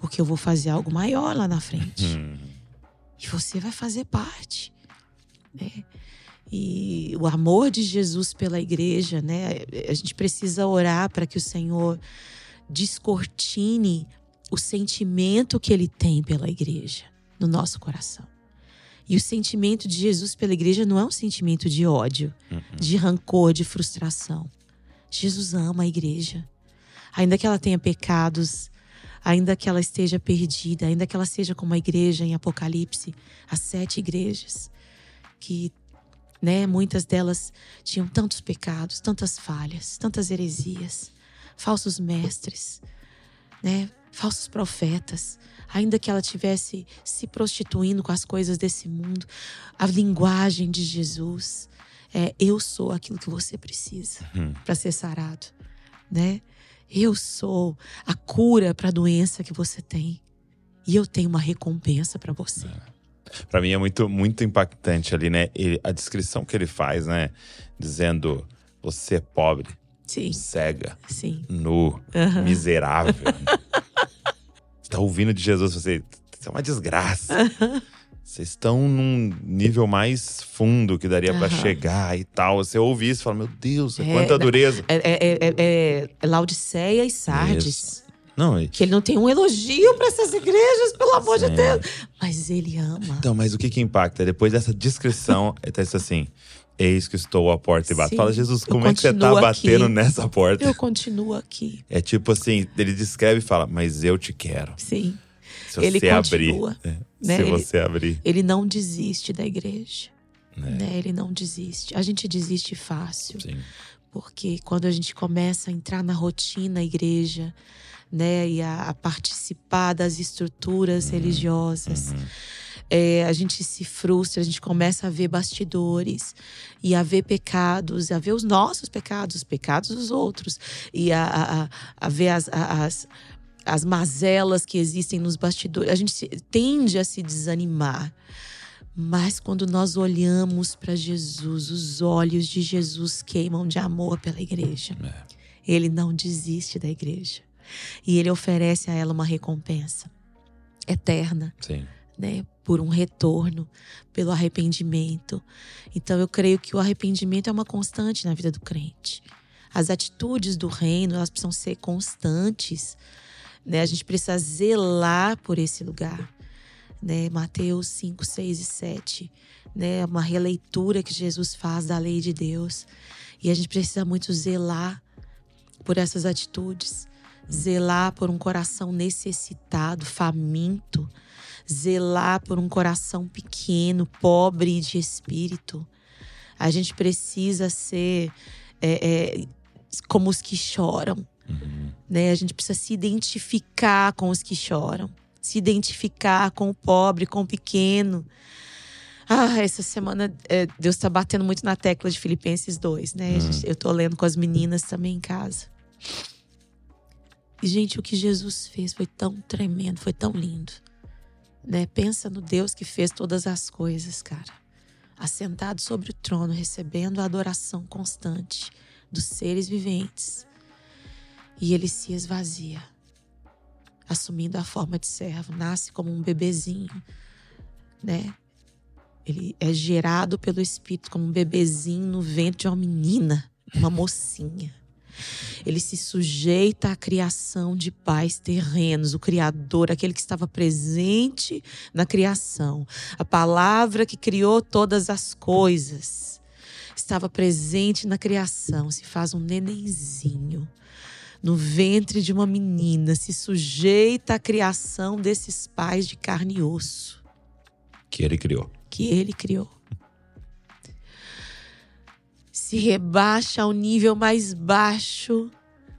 porque eu vou fazer algo maior lá na frente. Hum. E você vai fazer parte, né? E o amor de Jesus pela igreja, né? A gente precisa orar para que o Senhor descortine o sentimento que ele tem pela igreja no nosso coração. E o sentimento de Jesus pela igreja não é um sentimento de ódio, de rancor, de frustração. Jesus ama a igreja. Ainda que ela tenha pecados, ainda que ela esteja perdida, ainda que ela seja como a igreja em Apocalipse, as sete igrejas, que né, muitas delas tinham tantos pecados, tantas falhas, tantas heresias, falsos mestres, né, falsos profetas, ainda que ela tivesse se prostituindo com as coisas desse mundo, a linguagem de Jesus é: eu sou aquilo que você precisa Uhum. para ser sarado, né? Eu sou a cura para a doença que você tem e eu tenho uma recompensa para você. Pra mim é muito, muito impactante ali, né? Ele- a descrição que ele faz, né? Dizendo: você é pobre, Sim, cega, sim. nu, Aham. miserável. você tá ouvindo de Jesus, você. Isso é uma desgraça. Vocês estão num nível mais fundo que daria pra Aham. chegar e tal. Você ouve isso e fala: Meu Deus, É, quanta não, dureza. É, é, é, é- é Laodiceia e Sardes. Não, e- Que ele não tem um elogio para essas igrejas, pelo amor de Sim. Deus. Mas ele ama. Então, mas o que que impacta? Depois dessa descrição, ele tá isso assim: Eis que estou à porta e bato. Sim, Fala, Jesus, como é que você tá batendo aqui. nessa porta? Eu continuo aqui. É tipo assim, ele descreve e fala, mas eu te quero. Sim. Se Ele você abrir. continua, É, né? Se Ele- você abrir. Ele não desiste da igreja. É. Né? Ele não desiste. A gente desiste fácil. Sim. Porque quando a gente começa a entrar na rotina igreja, né, e a, a participar das estruturas Uhum. religiosas, é, a gente se frustra, a gente começa a ver bastidores e a ver pecados, a ver os nossos pecados, os pecados dos outros, e a, a, a- ver as, as, as mazelas que existem nos bastidores. A gente tende a se desanimar. Mas quando nós olhamos para Jesus, os olhos de Jesus queimam de amor pela igreja. É. Ele não desiste da igreja. E ele oferece a ela uma recompensa eterna, Sim. né? Por um retorno, pelo arrependimento. Então eu creio que o arrependimento é uma constante na vida do crente. As atitudes do reino, elas precisam ser constantes, né? A gente precisa zelar por esse lugar né? Mateus 5, 6 e 7, né? Uma releitura que Jesus faz da lei de Deus. E a gente precisa muito zelar por essas atitudes, zelar por um coração necessitado, faminto, zelar por um coração pequeno, pobre de espírito. A gente precisa ser é, é, como os que choram, Uhum. né? A gente precisa se identificar com os que choram, se identificar com o pobre, com o pequeno. Ah, essa semana é, Deus está batendo muito na tecla de Filipenses 2, né? Gente- Eu tô lendo com as meninas também em casa. E, gente, o que Jesus fez foi tão tremendo, foi tão lindo. Né? Pensa no Deus que fez todas as coisas, cara. Assentado sobre o trono, recebendo a adoração constante dos seres viventes. E ele se esvazia, assumindo a forma de servo, nasce como um bebezinho, né? Ele é gerado pelo Espírito como um bebezinho no ventre de uma menina, uma mocinha. Ele se sujeita à criação de pais terrenos, o Criador, aquele que estava presente na criação, a palavra que criou todas as coisas, estava presente na criação, se faz um nenenzinho no ventre de uma menina, se sujeita à criação desses pais de carne e osso Que ele criou. que ele criou. Se rebaixa ao nível mais baixo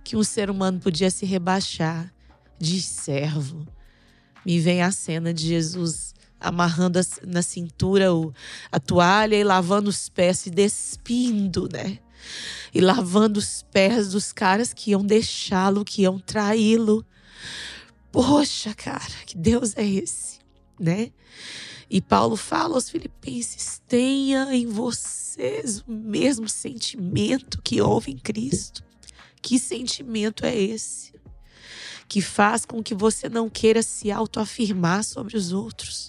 que um ser humano podia se rebaixar de servo. Me vem a cena de Jesus amarrando na cintura a toalha e lavando os pés, se despindo, né? E lavando os pés dos caras que iam deixá-lo, que iam traí-lo. Poxa, cara, que Deus é esse, né? E Paulo fala aos Filipenses: tenha em vocês o mesmo sentimento que houve em Cristo. Que sentimento é esse? Que faz com que você não queira se autoafirmar sobre os outros.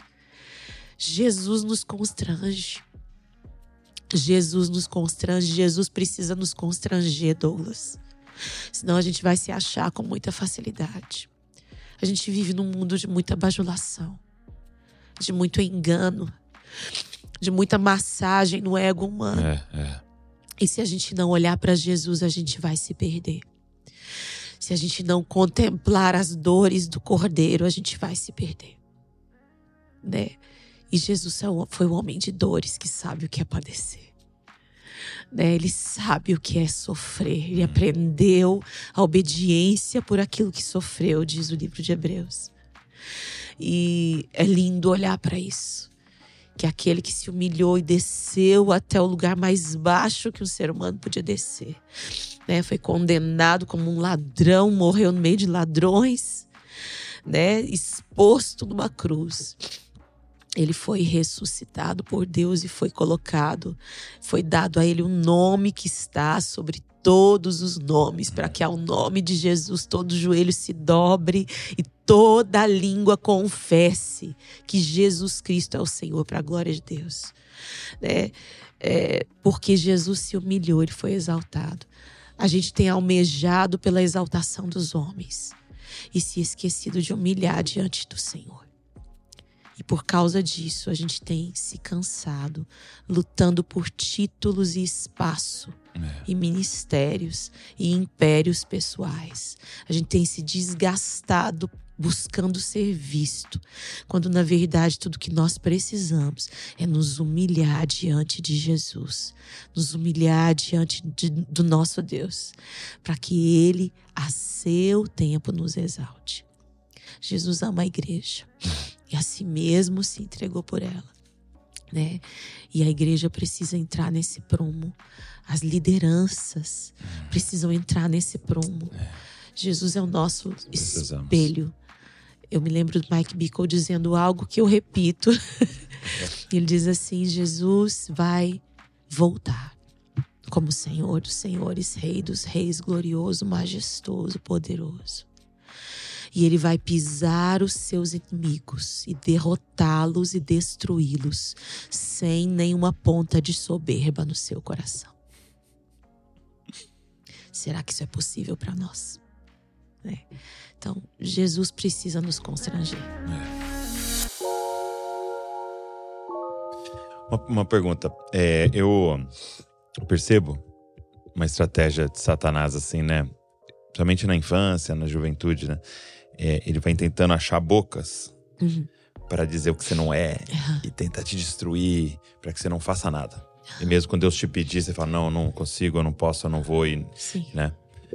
Jesus nos constrange. Jesus nos constrange. Jesus precisa nos constranger, Douglas. Senão a gente vai se achar com muita facilidade. A gente vive num mundo de muita bajulação de muito engano, de muita massagem no ego humano. É, é. E se a gente não olhar para Jesus, a gente vai se perder. Se a gente não contemplar as dores do Cordeiro, a gente vai se perder. Né? E Jesus é foi o homem de dores que sabe o que é padecer. Né? Ele sabe o que é sofrer. Ele aprendeu a obediência por aquilo que sofreu, diz o livro de Hebreus. E é lindo olhar para isso. Que aquele que se humilhou e desceu até o lugar mais baixo que um ser humano podia descer. Né? Foi condenado como um ladrão, morreu no meio de ladrões, né? exposto numa cruz ele foi ressuscitado por Deus e foi colocado, foi dado a ele um nome que está sobre todos os nomes, para que ao nome de Jesus todo joelho se dobre e toda língua confesse que Jesus Cristo é o Senhor, para a glória de Deus. Né? É, porque Jesus se humilhou, ele foi exaltado. A gente tem almejado pela exaltação dos homens e se esquecido de humilhar diante do Senhor. E por causa disso, a gente tem se cansado, lutando por títulos e espaço, é. e ministérios e impérios pessoais. A gente tem se desgastado buscando ser visto, quando na verdade tudo que nós precisamos é nos humilhar diante de Jesus, nos humilhar diante de, do nosso Deus, para que Ele, a seu tempo, nos exalte. Jesus ama a igreja e a si mesmo se entregou por ela. Né? E a igreja precisa entrar nesse prumo. As lideranças precisam entrar nesse prumo. Jesus é o nosso espelho. Eu me lembro do Mike Bickle dizendo algo que eu repito. Ele diz assim: Jesus vai voltar como Senhor dos Senhores, Rei dos Reis, glorioso, majestoso, poderoso e ele vai pisar os seus inimigos e derrotá-los e destruí-los sem nenhuma ponta de soberba no seu coração. Será que isso é possível para nós? É. Então, Jesus precisa nos constranger. É. Uma, uma, pergunta. É, eu percebo uma estratégia de Satanás, assim, né? Principalmente na infância, na juventude, né? É, ele vai tentando achar bocas uhum. para dizer o que você não é uhum. e tentar te destruir para que você não faça nada. E mesmo quando Deus te pedir, você fala: Não, eu não consigo, eu não posso, eu não vou. E, Sim. Né?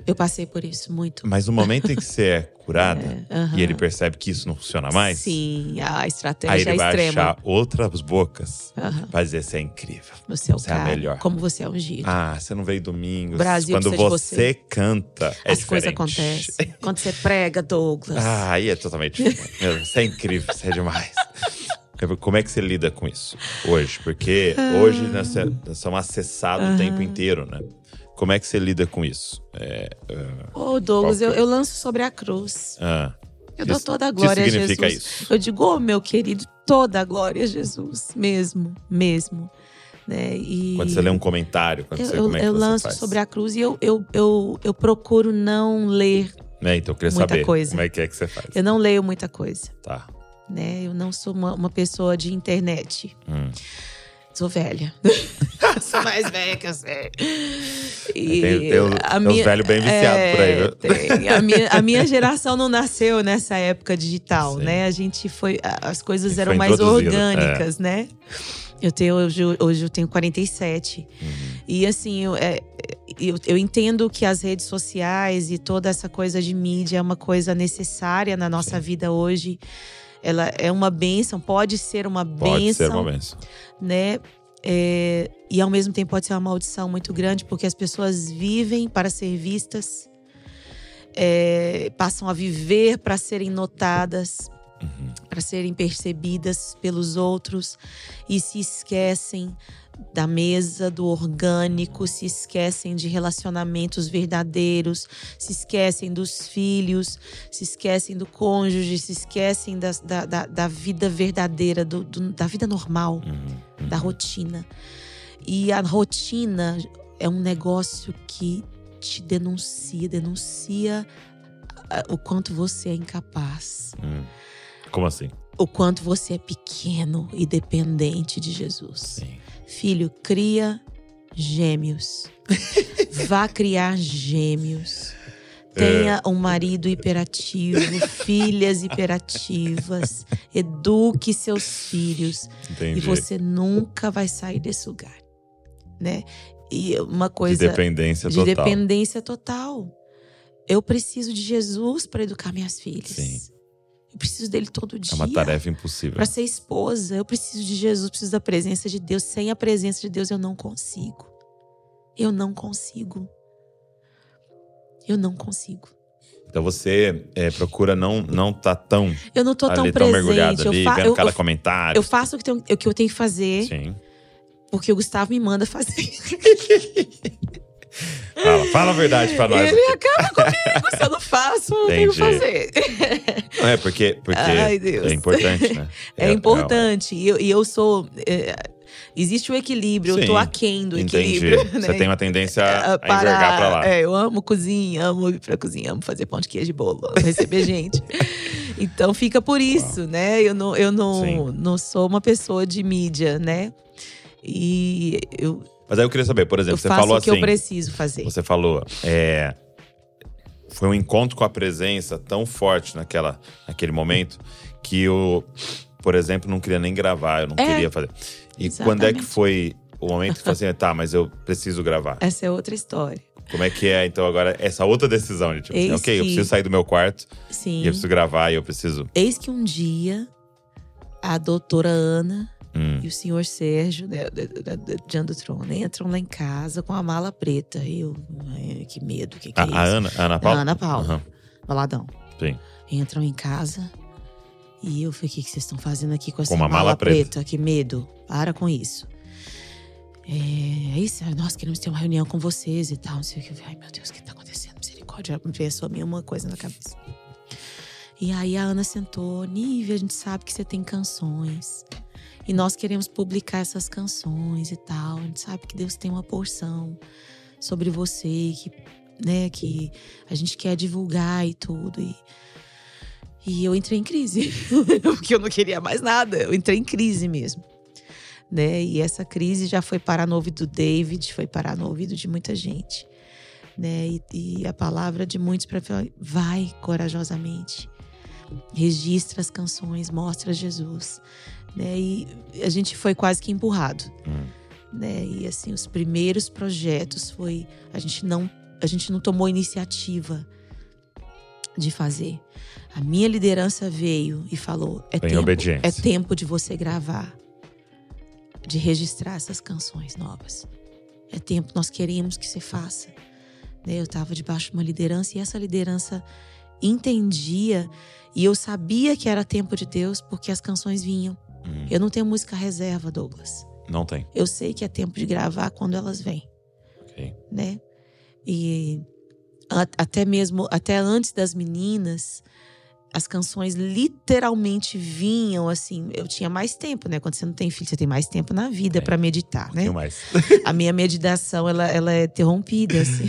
Eu passei por isso muito. Mas no momento em que você é curada é, e ele percebe que isso não funciona mais. Sim, a estratégia aí ele é vai extrema. achar outras bocas pra dizer você é incrível. Você é o você cara, é a melhor. Como você é ungido. Ah, você não veio domingo. Brasil Quando você, você, canta, é As coisas acontecem. Quando você prega, Douglas. Ah, aí é totalmente diferente. você é incrível, você é demais. Como é que você lida com isso hoje? Porque hoje nós, somos acessados uhum. o tempo inteiro, né? Como é que você lida com isso? É, uh, Ô, Douglas, eu, eu, lanço sobre a cruz. Ah, eu dou toda a glória a Jesus. Isso? Eu digo, oh, meu querido, toda a glória a Jesus. Mesmo, mesmo. Né? E quando você lê um comentário, quando eu, você, como é eu lanço faz? sobre a cruz e eu, eu, eu, eu procuro não ler né? Então eu queria muita saber coisa. como é que é que você faz. Eu não leio muita coisa. Tá. Né? Eu não sou uma, uma pessoa de internet. Hum. Sou velha. sou mais velha que você. E tem, tem, os, a tem minha, velhos bem viciados é, por aí, viu? Tem. A, minha, a minha geração não nasceu nessa época digital, Sim. né? A gente foi. As coisas eram mais orgânicas, é. né? Eu tenho, hoje, hoje eu tenho 47. Uhum. E assim, eu, é, eu, eu entendo que as redes sociais e toda essa coisa de mídia é uma coisa necessária na nossa Sim. vida hoje ela é uma bênção, pode ser uma bênção. Pode ser uma bênção. Né? É, e ao mesmo tempo pode ser uma maldição muito grande, porque as pessoas vivem para ser vistas, é, passam a viver para serem notadas, uhum. para serem percebidas pelos outros e se esquecem da mesa, do orgânico, se esquecem de relacionamentos verdadeiros, se esquecem dos filhos, se esquecem do cônjuge, se esquecem da, da, da, da vida verdadeira, do, do, da vida normal, uhum, uhum. da rotina. E a rotina é um negócio que te denuncia, denuncia o quanto você é incapaz. Uhum. Como assim? O quanto você é pequeno e dependente de Jesus. Sim. Filho, cria gêmeos. Vá criar gêmeos. Tenha um marido hiperativo, filhas hiperativas. Eduque seus filhos. Entendi. E você nunca vai sair desse lugar. Né? E uma De coisa dependência de total. dependência total. Eu preciso de Jesus para educar minhas filhas. Sim. Eu preciso dele todo dia. É uma tarefa impossível. Para ser esposa, eu preciso de Jesus, preciso da presença de Deus. Sem a presença de Deus, eu não consigo. Eu não consigo. Eu não consigo. Então você é, procura não não tá tão Eu não tô tão ali, tão presente. mergulhado eu, ali, fa- vendo eu, cada eu, comentário. eu faço o que, tenho- o que eu tenho que fazer, Sim. porque o Gustavo me manda fazer. Fala, fala a verdade pra nós. Ele acaba comigo. Se eu não faço, eu tenho que fazer. Não é porque, porque Ai, é importante, né? É, importante. E eu, e eu sou. é, existe o equilíbrio, eu tô Sim, aquém do Entendi. equilíbrio. Você né? tem uma tendência a, a a envergar pra lá. É, eu amo cozinha, amo ir pra cozinha, amo fazer pão de queijo e bolo, amo receber gente. Então fica por isso, né? Eu não, eu não, Sim. não sou uma pessoa de mídia, né? E eu, Mas aí eu queria saber, por eu exemplo, você faço falou o que assim. eu preciso fazer. Você falou, é, foi um encontro com a presença tão forte naquela, naquele momento que eu, por exemplo, não queria nem gravar, eu não É, queria fazer. E quando é que exatamente. foi o momento que você falou assim, tá, mas eu preciso gravar? Essa é outra história. Como é que é, então, agora, essa outra decisão de tipo, assim, ok, eu que- preciso sair do meu quarto Sim. e eu preciso gravar e eu preciso. Eis que um dia a doutora Ana Hum, e o senhor Sérgio, né, da- de Andotrona, entram lá em casa com a mala preta. Eu, que medo, o que, que a, é isso? a Ana, a Ana Paula? Ana Paula. Aham, Baladão. sim. Entram em casa e eu falei: o que, que vocês estão fazendo aqui com essa Com uma mala preta. Que medo. Para com isso. É, é isso, nós queremos ter uma reunião com vocês e tal. Não sei o que. Ai, meu Deus, o que tá acontecendo? Misericórdia. Veio só a minha uma coisa na cabeça. E aí a Ana sentou, Nívia, a gente sabe que você tem canções. E nós queremos publicar essas canções e tal. A gente sabe que Deus tem uma porção sobre você, que, né, que a gente quer divulgar e tudo. E, e eu entrei em crise, porque eu não queria mais nada. Eu entrei em crise mesmo. Né? E essa crise já foi parar no ouvido do David, foi parar no ouvido de muita gente. Né? E, e a palavra de muitos para vai corajosamente. Registra as canções, mostra Jesus. Né? E a gente foi quase que empurrado. Hum. Né? E assim, os primeiros projetos foi. A gente não, a gente não tomou iniciativa de fazer. A minha liderança veio e falou: é tempo, obediência. é tempo de você gravar, de registrar essas canções novas. É tempo, nós queremos que você faça. Né? Eu estava debaixo de uma liderança e essa liderança entendia e eu sabia que era tempo de Deus porque as canções vinham. Hum, Eu não tenho música reserva, Douglas. Não tem. Eu sei que é tempo de gravar quando elas vêm Ok. né? E até mesmo, até antes das meninas, as canções literalmente vinham assim. Eu tinha mais tempo, né? Quando você não tem filho, você tem mais tempo na vida Tem. para meditar, Um né? mais. A minha meditação, ela, ela é interrompida, assim.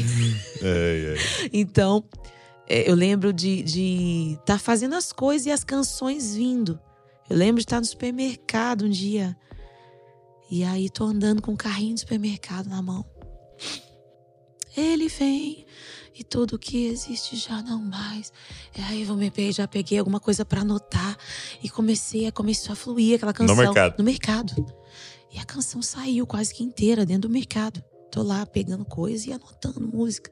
Ai, ai. Então, é, eu lembro de estar tá fazendo as coisas e as canções vindo. Eu lembro de estar no supermercado um dia. E aí tô andando com um carrinho de supermercado na mão. Ele vem e tudo que existe já não mais. E aí eu me peguei, já peguei alguma coisa para anotar e comecei a começou a fluir aquela canção mercado. No mercado. E a canção saiu quase que inteira dentro do mercado. Tô lá pegando coisa e anotando música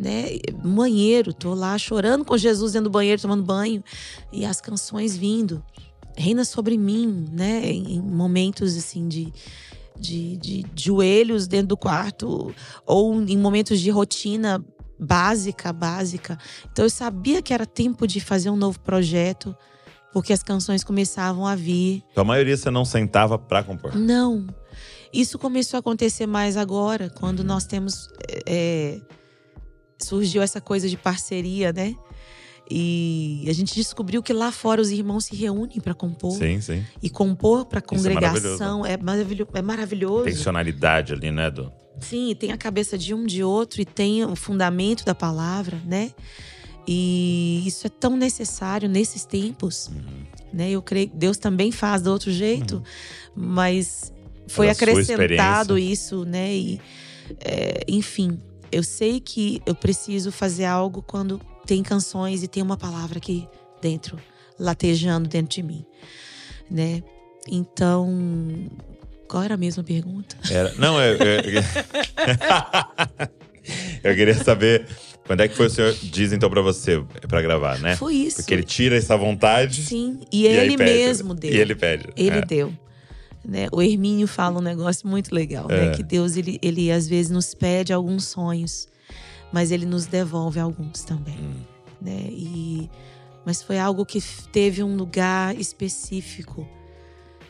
né? Banheiro, tô lá chorando com Jesus dentro do banheiro, tomando banho, e as canções vindo. Reina sobre mim, né? Em momentos assim de, de, de joelhos dentro do quarto, ou em momentos de rotina básica, básica. Então eu sabia que era tempo de fazer um novo projeto, porque as canções começavam a vir. Então a maioria você não sentava pra compor. Não. Isso começou a acontecer mais agora, quando nós temos. é, surgiu essa coisa de parceria, né? E a gente descobriu que lá fora os irmãos se reúnem para compor. Sim, sim. E compor para é congregação é maravilhoso. É maravilhoso. Ali, né, do. Sim, tem a cabeça de um de outro e tem o fundamento da palavra, né? E isso é tão necessário nesses tempos. Uhum. né? Eu creio que Deus também faz do outro jeito, mas foi Pela acrescentado isso, né? E, é, enfim, eu sei que eu preciso fazer algo quando tem canções e tem uma palavra aqui dentro, latejando dentro de mim, né? Então, qual era a mesma pergunta? Era- não, eu, eu, eu queria saber quando é que foi o senhor diz então pra você pra gravar, né? Foi isso. Porque ele tira essa vontade. Sim, e, e ele mesmo deu. E ele pede. Ele É. deu. Né? O Hermínio fala um negócio muito legal, É. né? Que Deus, ele, ele às vezes nos pede alguns sonhos, mas ele nos devolve alguns também. Hum. Né? E, mas foi algo que teve um lugar específico,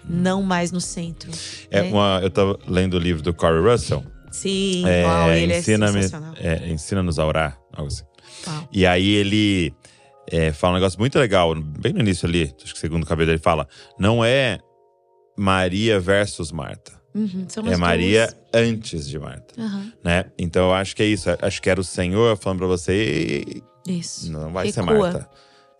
não mais no centro. Hum. É né? uma, eu tava lendo o livro do Corey Russell. Sim, É, uau, ele ensina-me- é sensacional. é, Ensina-nos a orar. Algo assim. Uau. E aí ele é, fala um negócio muito legal, bem no início ali, acho que segundo o cabelo ele fala: não é Maria versus Marta. Uhum, É Maria duas. antes de Marta, Aham, né? Então eu acho que é isso. Acho que era o Senhor falando pra você: isso. não vai ser Recua. Marta.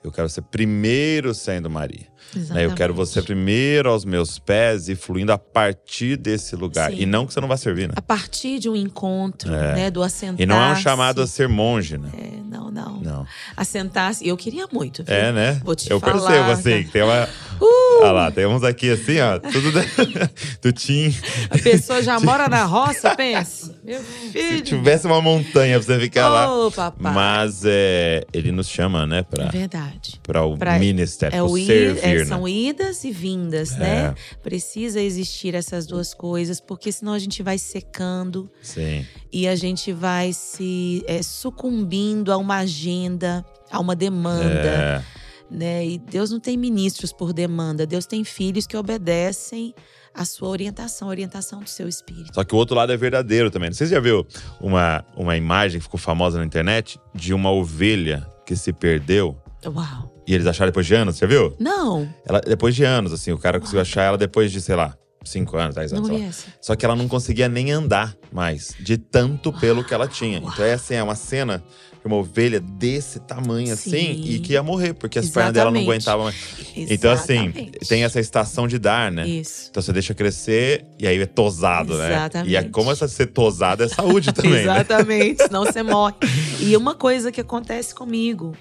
Eu quero ser primeiro sendo Maria. né? Exatamente. Eu quero você primeiro aos meus pés e fluindo a partir desse lugar. Sim. E não que você não vai servir, né? A partir de um encontro, É. né? Do assentar E não é um chamado a ser monge, né? É, não, não. Não. Assentar-se. Eu queria muito. viu? É, né? Vou te Eu falar, percebo, assim, que tem uma. Uh! Olha lá, tem uns aqui assim, ó. Tudo da- do Tim. A pessoa já mora na roça, pensa. Meu Se filho. tivesse uma montanha pra você ficar lá. Ô, papai. Mas é, ele nos chama, né, pra, É verdade. pra o Pra- ministério, É o ir, servir, é, né? são idas e vindas, É. né? Precisa existir essas duas coisas, porque senão a gente vai secando Sim. e a gente vai se é, sucumbindo a uma agenda, a uma demanda. É, né? E Deus não tem ministros por demanda, Deus tem filhos que obedecem à sua orientação, a orientação do seu espírito. Só que o outro lado é verdadeiro também. Você já viu uma, uma imagem que ficou famosa na internet de uma ovelha que se perdeu? Uau! E eles acharam depois de anos, você viu? Não, Ela, depois de anos, assim, o cara conseguiu achar ela depois de, sei lá, cinco anos, dez anos, não sei lá. Só que ela não conseguia nem andar mais, de tanto pelo que ela tinha. Então é assim, é uma cena uma ovelha desse tamanho assim Sim. e que ia morrer, porque as pernas dela não Exatamente. aguentavam mais. Então, assim, Exatamente. tem essa estação de dar, né? Isso. Então você deixa crescer e aí é tosado, né? Exatamente. E é como essa ser tosado é saúde também, né? Exatamente, senão você morre. E uma coisa que acontece comigo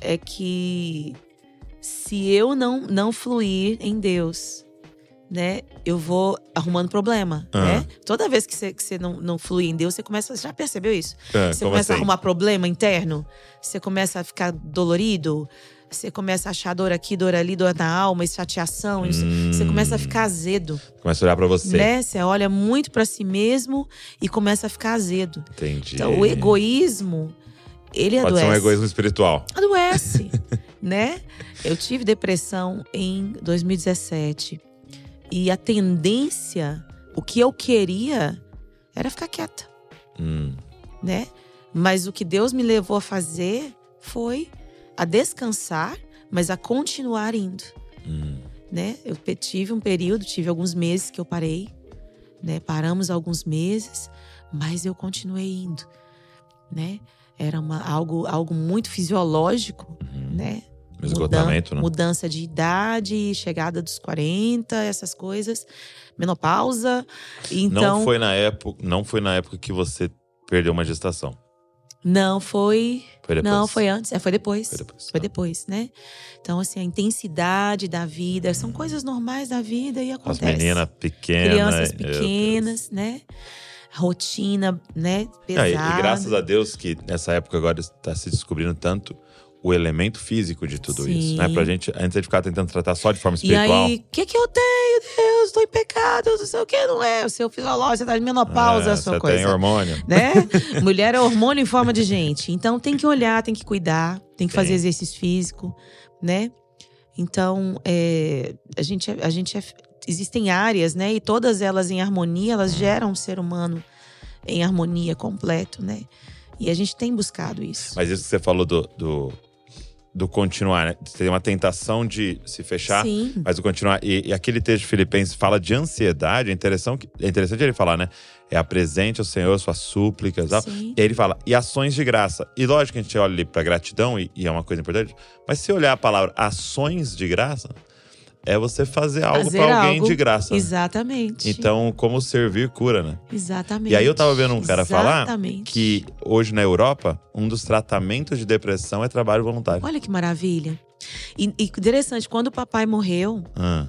é que se eu não, não fluir em Deus, né, eu vou arrumando problema, Ah. né? Toda vez que você, que você não, não flui em Deus, você começa. Já percebeu isso? Ah, Você começa a assim? arrumar problema interno, você começa a ficar dolorido, você começa a achar dor aqui, dor ali, dor na alma, e chateação. isso. Você começa a ficar azedo, Começa a olhar pra você. né? Você olha muito pra si mesmo e começa a ficar azedo. Entendi. Então, o egoísmo, ele Pode adoece. ser um egoísmo espiritual. Adoece, né? Eu tive depressão em 2017. E a tendência, o que eu queria, era ficar quieta, Hum. né? Mas o que Deus me levou a fazer foi a descansar, mas a continuar indo, Hum. né? Eu tive um período, tive alguns meses que eu parei, né? Paramos alguns meses, mas eu continuei indo, né? Era uma, algo, algo muito fisiológico, Uhum. né? Esgotamento, né? Mudança de idade, chegada dos 40, essas coisas, menopausa. Então, Não foi na época, não foi na época que você perdeu uma gestação. não foi, Foi depois. não foi antes, é, foi depois. Foi depois. Foi tá. depois, né? Então, assim, a intensidade da vida, são coisas normais da vida e As acontece. meninas pequenas. Crianças pequenas, né? Rotina, né? Pesada. e, e graças a Deus que nessa época agora está se descobrindo tanto o elemento físico de tudo isso, né? Sim. Pra gente, antes de ficar tentando tratar só de forma E espiritual. aí, o que que eu tenho, Deus? Tô em pecado, não sei o que, não é? O seu fisiológico, você tá de menopausa, é, a sua você coisa. tem hormônio. né? Mulher é hormônio em forma de gente. Então tem que olhar, tem que cuidar, tem que fazer Sim. exercício físico, né? Então, é, a gente, é- a gente é- existem áreas, né? E todas elas em harmonia, elas geram um ser humano em harmonia completo, né? E a gente tem buscado isso. Mas isso que você falou do, do, do continuar, né? Tem uma tentação de se fechar, Sim. mas o continuar. E, e aquele texto de Filipenses fala de ansiedade, é interessante, é interessante ele falar, né? É apresente ao Senhor suas súplicas. Tal. Sim. E aí ele fala, e ações de graça. E lógico que a gente olha ali pra gratidão, e, e é uma coisa importante, mas se olhar a palavra ações de graça, é você fazer algo Fazer pra alguém algo. de graça. né? Exatamente. Então, como servir cura, né? Exatamente. E aí eu tava vendo um cara falar Exatamente. que hoje na Europa, um dos tratamentos de depressão é trabalho voluntário. Olha que maravilha. E, e interessante, quando o papai morreu, Ah,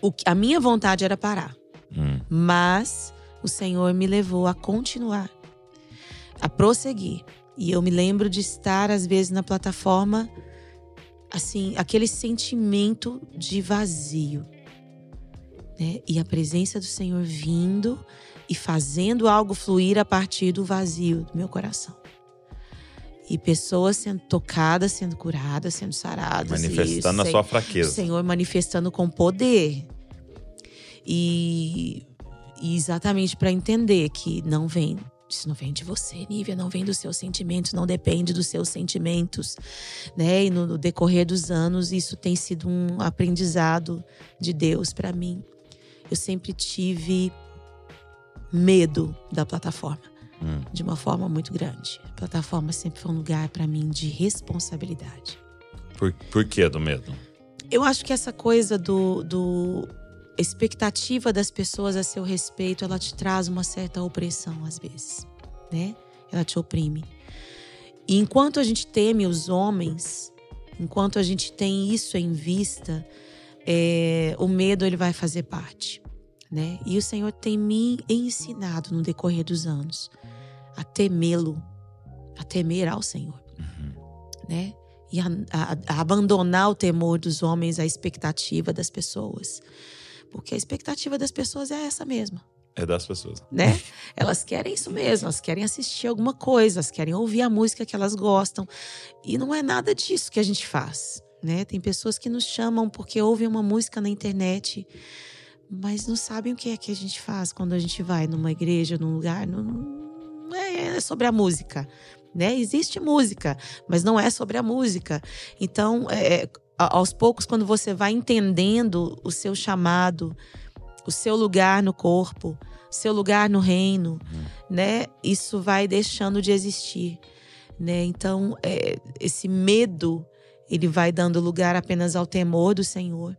o a minha vontade era parar. hum, Mas o Senhor me levou a continuar, a prosseguir. E eu me lembro de estar, às vezes, na plataforma, assim, aquele sentimento de vazio. Né? E a presença do Senhor vindo e fazendo algo fluir a partir do vazio do meu coração. E pessoas sendo tocadas, sendo curadas, sendo saradas. manifestando e a o sua o fraqueza. Senhor manifestando com poder. E, e exatamente para entender que não vem, isso não vem de você, Nívia, não vem dos seus sentimentos, não depende dos seus sentimentos, né? E no, no decorrer dos anos, isso tem sido um aprendizado de Deus para mim. Eu sempre tive medo da plataforma Hum. de uma forma muito grande. A plataforma sempre foi um lugar para mim de responsabilidade. Por, por que do medo? Eu acho que essa coisa do, do expectativa das pessoas a seu respeito, ela te traz uma certa opressão às vezes, né? Ela te oprime. E enquanto a gente teme os homens, enquanto a gente tem isso em vista, é, o medo ele vai fazer parte, né? E o Senhor tem me ensinado no decorrer dos anos a temê-lo, a temer ao Senhor, né? e a, a- a abandonar o temor dos homens à expectativa das pessoas. Porque a expectativa das pessoas é essa mesma, É das pessoas. né? elas querem isso mesmo, elas querem assistir alguma coisa, elas querem ouvir a música que elas gostam. E não é nada disso que a gente faz, né? Tem pessoas que nos chamam porque ouvem uma música na internet, mas não sabem o que é que a gente faz quando a gente vai numa igreja, num lugar. Não, não é, é sobre a música, né? Existe música, mas não é sobre a música. Então, é, aos poucos, quando você vai entendendo o seu chamado, o seu lugar no corpo, seu lugar no reino, né? Isso vai deixando de existir, né? Então, é, esse medo, ele vai dando lugar apenas ao temor do Senhor,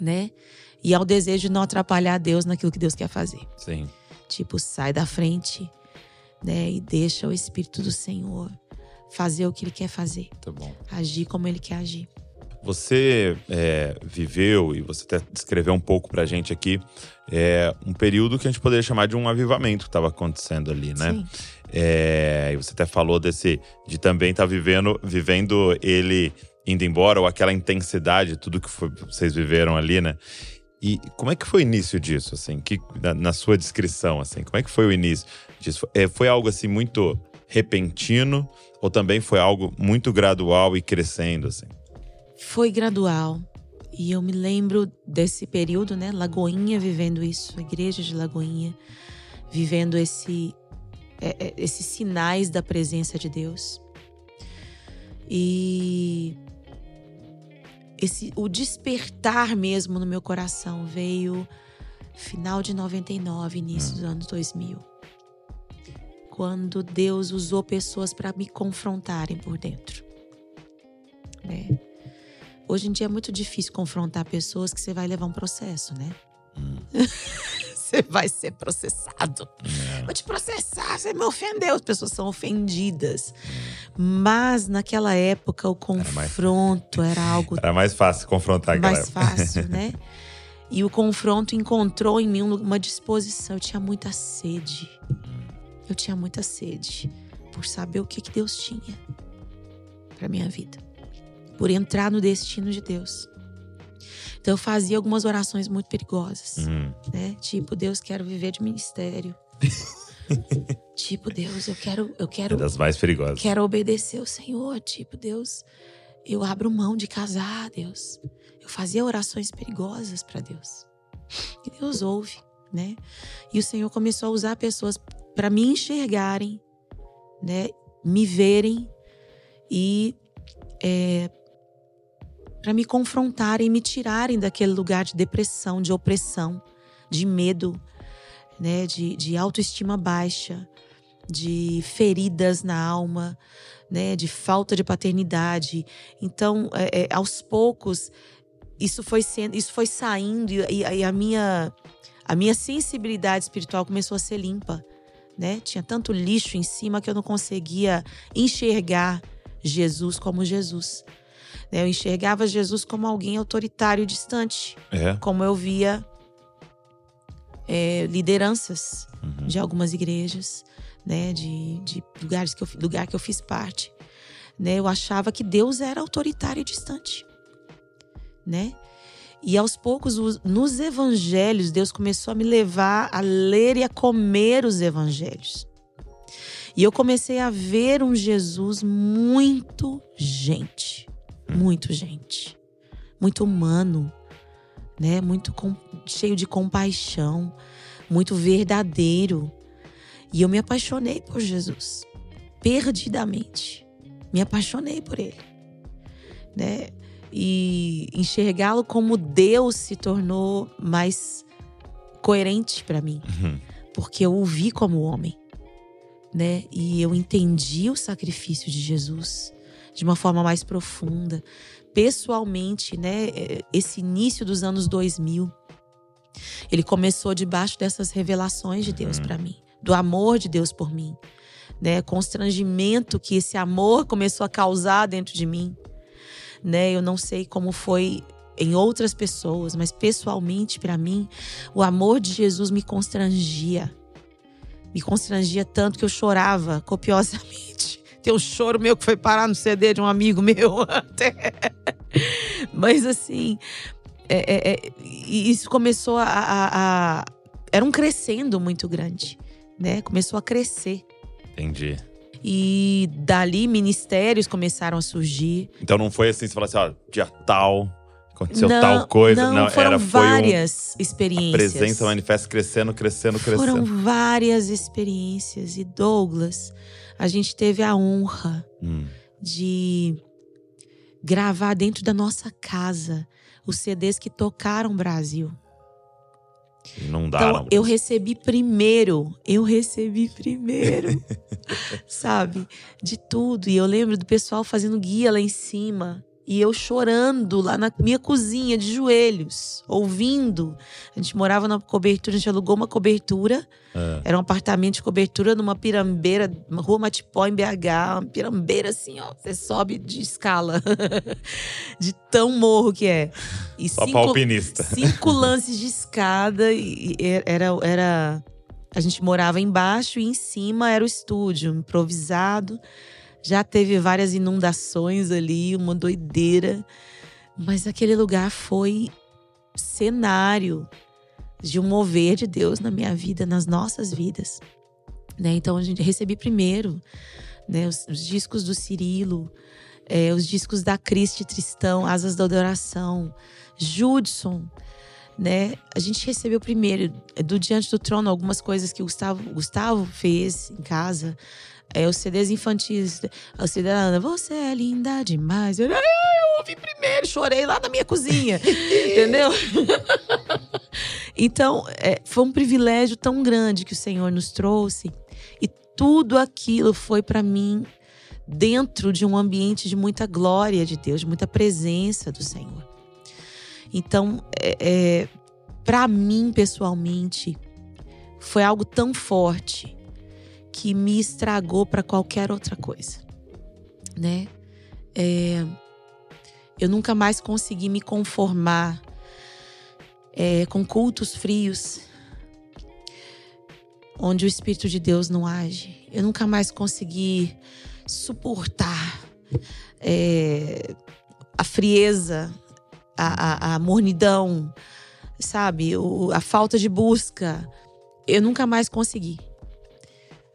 né? E ao desejo de não atrapalhar Deus naquilo que Deus quer fazer. Sim. Tipo, sai da frente, né? E deixa o Espírito do Senhor fazer o que ele quer fazer, Tá bom. agir como ele quer agir. Você é, viveu, e você até descreveu um pouco pra gente aqui, é, um período que a gente poderia chamar de um avivamento que estava acontecendo ali, né? Sim. É, e você até falou desse de também estar vivendo, vivendo ele indo embora, ou aquela intensidade, tudo que foi- vocês viveram ali, né? E como é que foi o início disso, assim? Que, na, na sua descrição, assim, como é que foi o início disso? É, foi algo assim muito repentino ou também foi algo muito gradual e crescendo, assim? Foi gradual. E eu me lembro desse período, né? Lagoinha vivendo isso, a igreja de Lagoinha, vivendo esse, é, é, esses sinais da presença de Deus. E esse, o despertar mesmo no meu coração veio final de 99, início dos anos 2000. Quando Deus usou pessoas para me confrontarem por dentro. Né? Hoje em dia é muito difícil confrontar pessoas que você vai levar um processo, né? você vai ser processado. Vou te processar, você me ofendeu. As pessoas são ofendidas. Mas naquela época o mais- confronto era algo Era mais fácil confrontar aquela mais fácil, né? E o confronto encontrou em mim uma disposição. Eu tinha muita sede. Eu tinha muita sede por saber o que, que Deus tinha para minha vida, por entrar no destino de Deus. Então eu fazia algumas orações muito perigosas, Hum, né? Tipo, Deus, quero viver de ministério. tipo, Deus, eu quero, eu é quero das mais perigosas. Quero obedecer o Senhor, tipo, Deus, eu abro mão de casar, Deus. Eu fazia orações perigosas para Deus. E Deus ouve, né? E o Senhor começou a usar pessoas para me enxergarem, né? Me verem e é, para me confrontarem e me tirarem daquele lugar de depressão, de opressão, de medo, né, de, de autoestima baixa, de feridas na alma, né, de falta de paternidade. Então, é, é, aos poucos, isso foi sendo, isso foi saindo e, e a minha a minha sensibilidade espiritual começou a ser limpa, né? Tinha tanto lixo em cima que eu não conseguia enxergar Jesus como Jesus. Né? Eu enxergava Jesus como alguém autoritário e distante, É. como eu via é, lideranças Uhum. de algumas igrejas, né, de, de lugares que eu, lugar que eu fiz parte, né, eu achava que Deus era autoritário e distante, né? E aos poucos, os- nos evangelhos, Deus começou a me levar a ler e a comer os evangelhos. E eu comecei a ver um Jesus muito gente, muito gente, muito humano, né? Muito com- cheio de compaixão, muito verdadeiro. E eu me apaixonei por Jesus, perdidamente. Me apaixonei por ele, né? E enxergá-lo como Deus se tornou mais coerente para mim, Uhum. porque eu o vi como homem, né? E eu entendi o sacrifício de Jesus de uma forma mais profunda, pessoalmente, né? Eh, Esse início dos anos 2000, ele começou debaixo dessas revelações de Deus para mim, do amor de Deus por mim, né? Constrangimento que esse amor começou a causar dentro de mim, né? Eu não sei como foi em outras pessoas, mas pessoalmente para mim, o amor de Jesus me constrangia. Me constrangia tanto que eu chorava copiosamente. Tem um choro meu que foi parar no CD de um amigo meu até. Mas assim, é- é- é, isso começou a, a- a- Era um crescendo muito grande, né? Começou a crescer. Entendi. E dali ministérios começaram a surgir. Então não foi assim, você falou assim, ó, dia tal, aconteceu não, tal coisa. Não, foram era, um, várias a experiências. presença manifesta crescendo, crescendo, Foram crescendo. várias experiências. E Douglas, a gente teve a honra Hum. de gravar dentro da nossa casa os CDs que tocaram Brasil. Inundaram. Então, eu recebi primeiro, eu recebi primeiro, sabe? De tudo. E eu lembro do pessoal fazendo guia lá em cima. E eu chorando lá na minha cozinha, de joelhos, ouvindo. A gente morava na cobertura, a gente alugou uma cobertura. É. Era um apartamento de cobertura numa pirambeira, uma rua Matipó, em BH. Uma pirambeira assim, ó. Você sobe de escala. de tão morro que é. E Só cinco- alpinista. cinco lances de escada e e era era a gente morava embaixo e em cima era o estúdio improvisado. Já teve várias inundações ali, uma doideira, mas aquele lugar foi cenário de um mover de Deus na minha vida, nas nossas vidas. Né? Então a gente recebi primeiro né, os, os discos do Cirilo, é, os discos da Cristi Tristão, Asas da Adoração, Judson, né? A gente recebeu primeiro do Diante do Trono algumas coisas que o Gustavo, Gustavo fez em casa. É, os CDs infantis, a CD da Ana, você é linda demais. Eu, "Ah, eu ouvi primeiro, chorei lá na minha cozinha, entendeu? então, é, foi um privilégio tão grande que o Senhor nos trouxe. E tudo aquilo foi para mim dentro de um ambiente de muita glória de Deus, de muita presença do Senhor. Então, é, é, para mim pessoalmente, foi algo tão forte que me estragou para qualquer outra coisa, né? É, eu nunca mais consegui me conformar é, com cultos frios, onde o Espírito de Deus não age. Eu nunca mais consegui suportar é, a frieza, a, a, a mornidão, sabe? O- a falta de busca. Eu nunca mais consegui.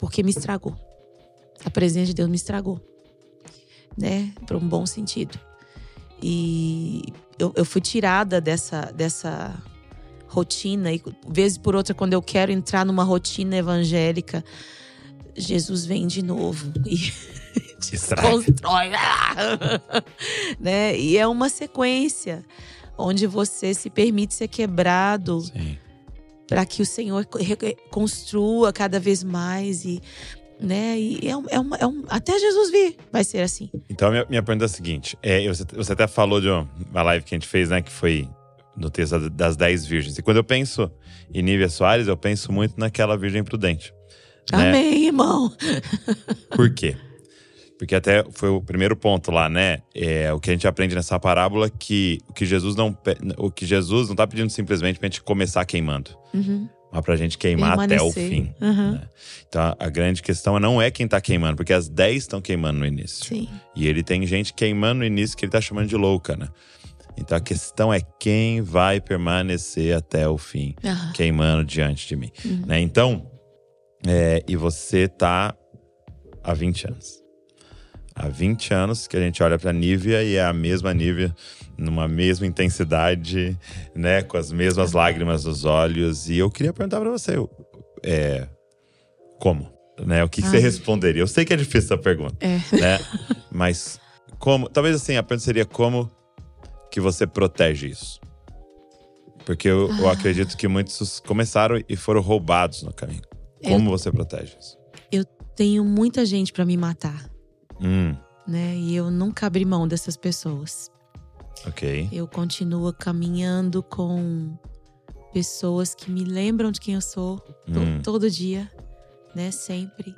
Porque me estragou. A presença de Deus me estragou. Né? Para um bom sentido. E eu, eu fui tirada dessa, dessa rotina. E, vez por outra, quando eu quero entrar numa rotina evangélica, Jesus vem de novo. E desconstrói. né? E é uma sequência onde você se permite ser quebrado para que o Senhor construa cada vez mais e né? E é, um, é, uma, é um, até Jesus vir vai ser assim. Então, minha, minha pergunta é a seguinte: é, você, você até falou de uma live que a gente fez, né? Que foi no texto das dez virgens. E quando eu penso em Nívia Soares, eu penso muito naquela virgem prudente. Né? Amém, irmão. Por quê? Porque até foi o primeiro ponto lá, né? É, o que a gente aprende nessa parábola que o que Jesus não o que Jesus não está pedindo simplesmente para a gente começar queimando. Uhum mas pra gente queimar até o fim. Uhum. Né? Então a, a, grande questão não é quem tá queimando, porque as 10 estão queimando no início. Sim. E ele tem gente queimando no início que ele tá chamando de louca, né? Então a questão é quem vai permanecer até o fim, uhum. queimando diante de mim. Uhum. Né? Então, é, e você tá há 20 anos. Há 20 anos que a gente olha pra Nívia e é a mesma Nívia numa mesma intensidade, né, com as mesmas lágrimas nos olhos. E eu queria perguntar para você, é, como, né? O que, que você responderia? Eu sei que é difícil essa pergunta, é. né? Mas como? Talvez assim a pergunta seria como que você protege isso? Porque eu, ah. eu acredito que muitos começaram e foram roubados no caminho. Como eu, você protege isso? Eu tenho muita gente para me matar. Hum. Né? E eu nunca abri mão dessas pessoas. Ok. Eu continuo caminhando com pessoas que me lembram de quem eu sou hum. todo dia, né? Sempre.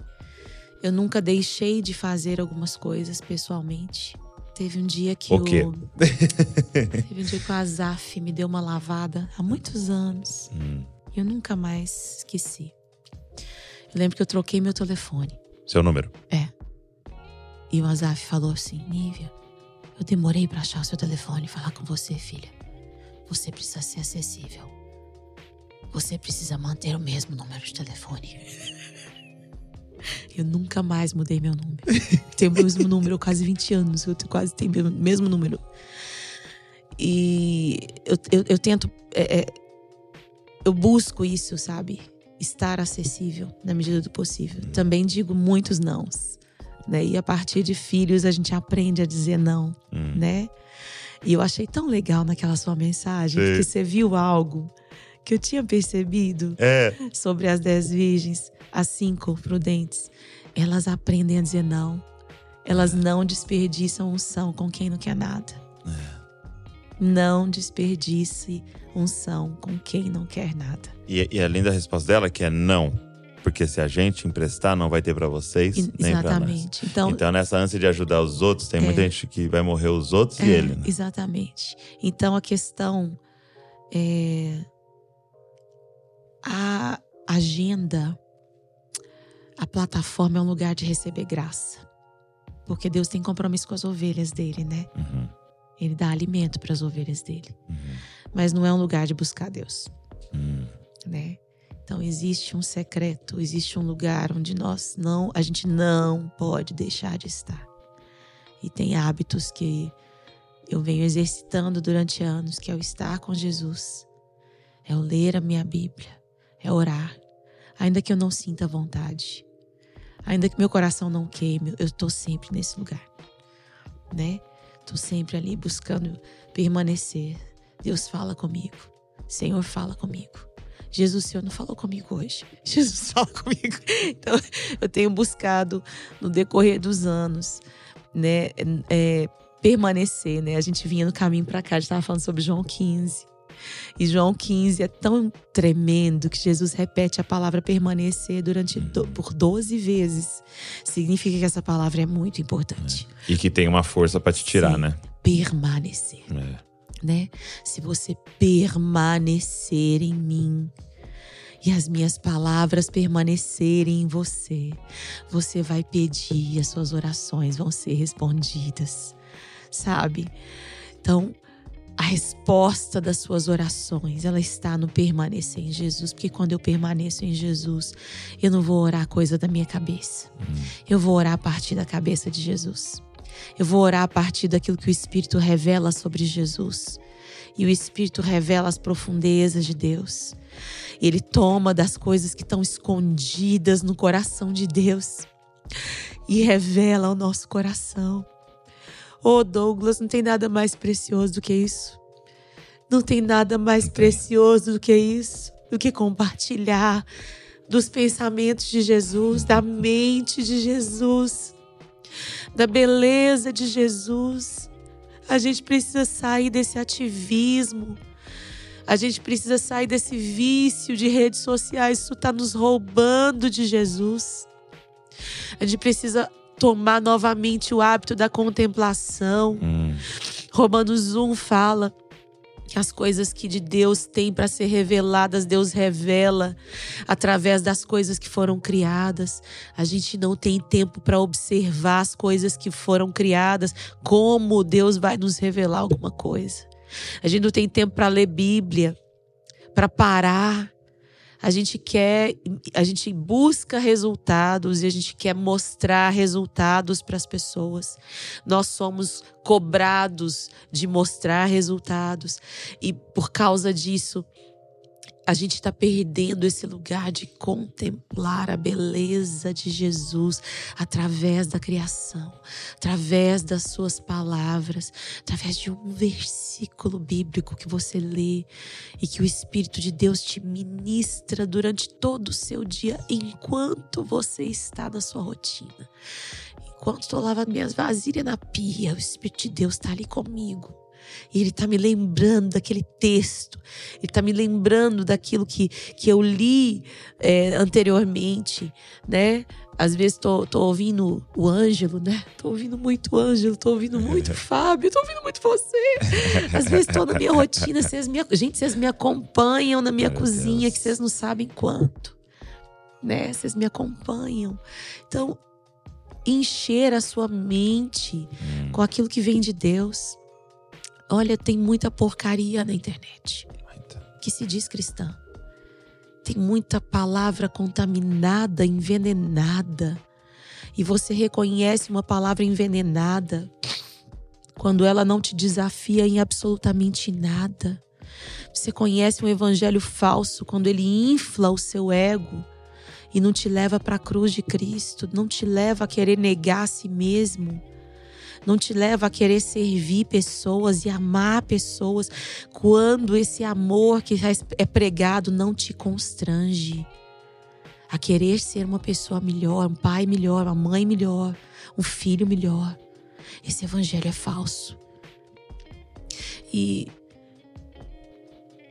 Eu nunca deixei de fazer algumas coisas pessoalmente. Teve um dia que o. O teve um dia que o Azaf me deu uma lavada há muitos anos. Hum. Eu nunca mais esqueci. Eu lembro que eu troquei meu telefone. Seu número? É. E o Azaf falou assim: Nívia, eu demorei para achar o seu telefone e falar com você, filha. Você precisa ser acessível. Você precisa manter o mesmo número de telefone. Eu nunca mais mudei meu número. Tenho o mesmo número quase 20 anos. Eu quase tenho o mesmo número. E eu, eu, eu tento. É, é, eu busco isso, sabe? Estar acessível na medida do possível. Também digo muitos nãos. Né? E a partir de filhos a gente aprende a dizer não, hum. né? E eu achei tão legal naquela sua mensagem, Sim. porque você viu algo que eu tinha percebido é. sobre as dez virgens, as cinco prudentes. Elas aprendem a dizer não. Elas é. não desperdiçam unção com quem não quer nada. É. Não desperdice unção com quem não quer nada. E, e além da resposta dela, que é não, porque se a gente emprestar, não vai ter para vocês nem para nós. Então, então, nessa ânsia de ajudar os outros, tem é, muita gente que vai morrer os outros é, e ele. Né? Exatamente. Então a questão é a agenda, a plataforma é um lugar de receber graça. Porque Deus tem compromisso com as ovelhas dele, né? Uhum. Ele dá alimento para as ovelhas dele. Uhum. Mas não é um lugar de buscar Deus. Uhum. Né? Então existe um secreto, existe um lugar onde nós não, a gente não pode deixar de estar. E tem hábitos que eu venho exercitando durante anos, que é o estar com Jesus, é o ler a minha Bíblia, é orar, ainda que eu não sinta vontade, ainda que meu coração não queime, eu estou sempre nesse lugar, né? Estou sempre ali buscando permanecer. Deus fala comigo, Senhor fala comigo. Jesus, o Senhor não falou comigo hoje. Jesus fala comigo. Então, eu tenho buscado no decorrer dos anos, né, é, permanecer, né? A gente vinha no caminho para cá, a gente estava falando sobre João 15. E João 15 é tão tremendo que Jesus repete a palavra permanecer durante do, por 12 vezes. Significa que essa palavra é muito importante. É. E que tem uma força para te tirar, Sim, né? Permanecer. É. Né? Se você permanecer em mim, e as minhas palavras permanecerem em você, você vai pedir e as suas orações vão ser respondidas, sabe? Então, a resposta das suas orações, ela está no permanecer em Jesus, porque quando eu permaneço em Jesus, eu não vou orar coisa da minha cabeça. Uhum. Eu vou orar a partir da cabeça de Jesus. Eu vou orar a partir daquilo que o Espírito revela sobre Jesus. E o Espírito revela as profundezas de Deus. Ele toma das coisas que estão escondidas no coração de Deus. e revela ao nosso coração. Oh, Douglas, não tem nada mais precioso do que isso. Não tem nada mais precioso do que isso, do que compartilhar dos pensamentos de Jesus, da mente de Jesus, da beleza de Jesus. A gente precisa sair desse ativismo. A gente precisa sair desse vício de redes sociais. Isso está nos roubando de Jesus. A gente precisa tomar novamente o hábito da contemplação. Hum. Romanos 1 fala que as coisas que de Deus tem para ser reveladas, Deus revela através das coisas que foram criadas. A gente não tem tempo para observar as coisas que foram criadas, como Deus vai nos revelar alguma coisa. A gente não tem tempo para ler Bíblia, para parar a gente quer, a gente busca resultados e a gente quer mostrar resultados para as pessoas. Nós somos cobrados de mostrar resultados e por causa disso a gente está perdendo esse lugar de contemplar a beleza de Jesus através da criação, através das suas palavras, através de um versículo bíblico que você lê e que o Espírito de Deus te ministra durante todo o seu dia enquanto você está na sua rotina. Enquanto estou lavando minhas vasilhas na pia, o Espírito de Deus está ali comigo e ele está me lembrando daquele texto, ele está me lembrando daquilo que, que eu li é, anteriormente, né? Às vezes tô, tô ouvindo o Ângelo, né? Tô ouvindo muito o Ângelo, tô ouvindo muito o Fábio, tô ouvindo muito você. Às vezes tô na minha rotina, vocês me, gente, vocês me acompanham na minha Meu cozinha, Deus. que vocês não sabem quanto. Né? Vocês me acompanham. Então, encher a sua mente hum. com aquilo que vem de Deus. Olha, tem muita porcaria na internet que se diz cristã. Tem muita palavra contaminada, envenenada. E você reconhece uma palavra envenenada quando ela não te desafia em absolutamente nada. Você conhece um evangelho falso quando ele infla o seu ego e não te leva para a cruz de Cristo, não te leva a querer negar a si mesmo não te leva a querer servir pessoas e amar pessoas quando esse amor que é pregado não te constrange a querer ser uma pessoa melhor, um pai melhor, uma mãe melhor, um filho melhor. Esse evangelho é falso. E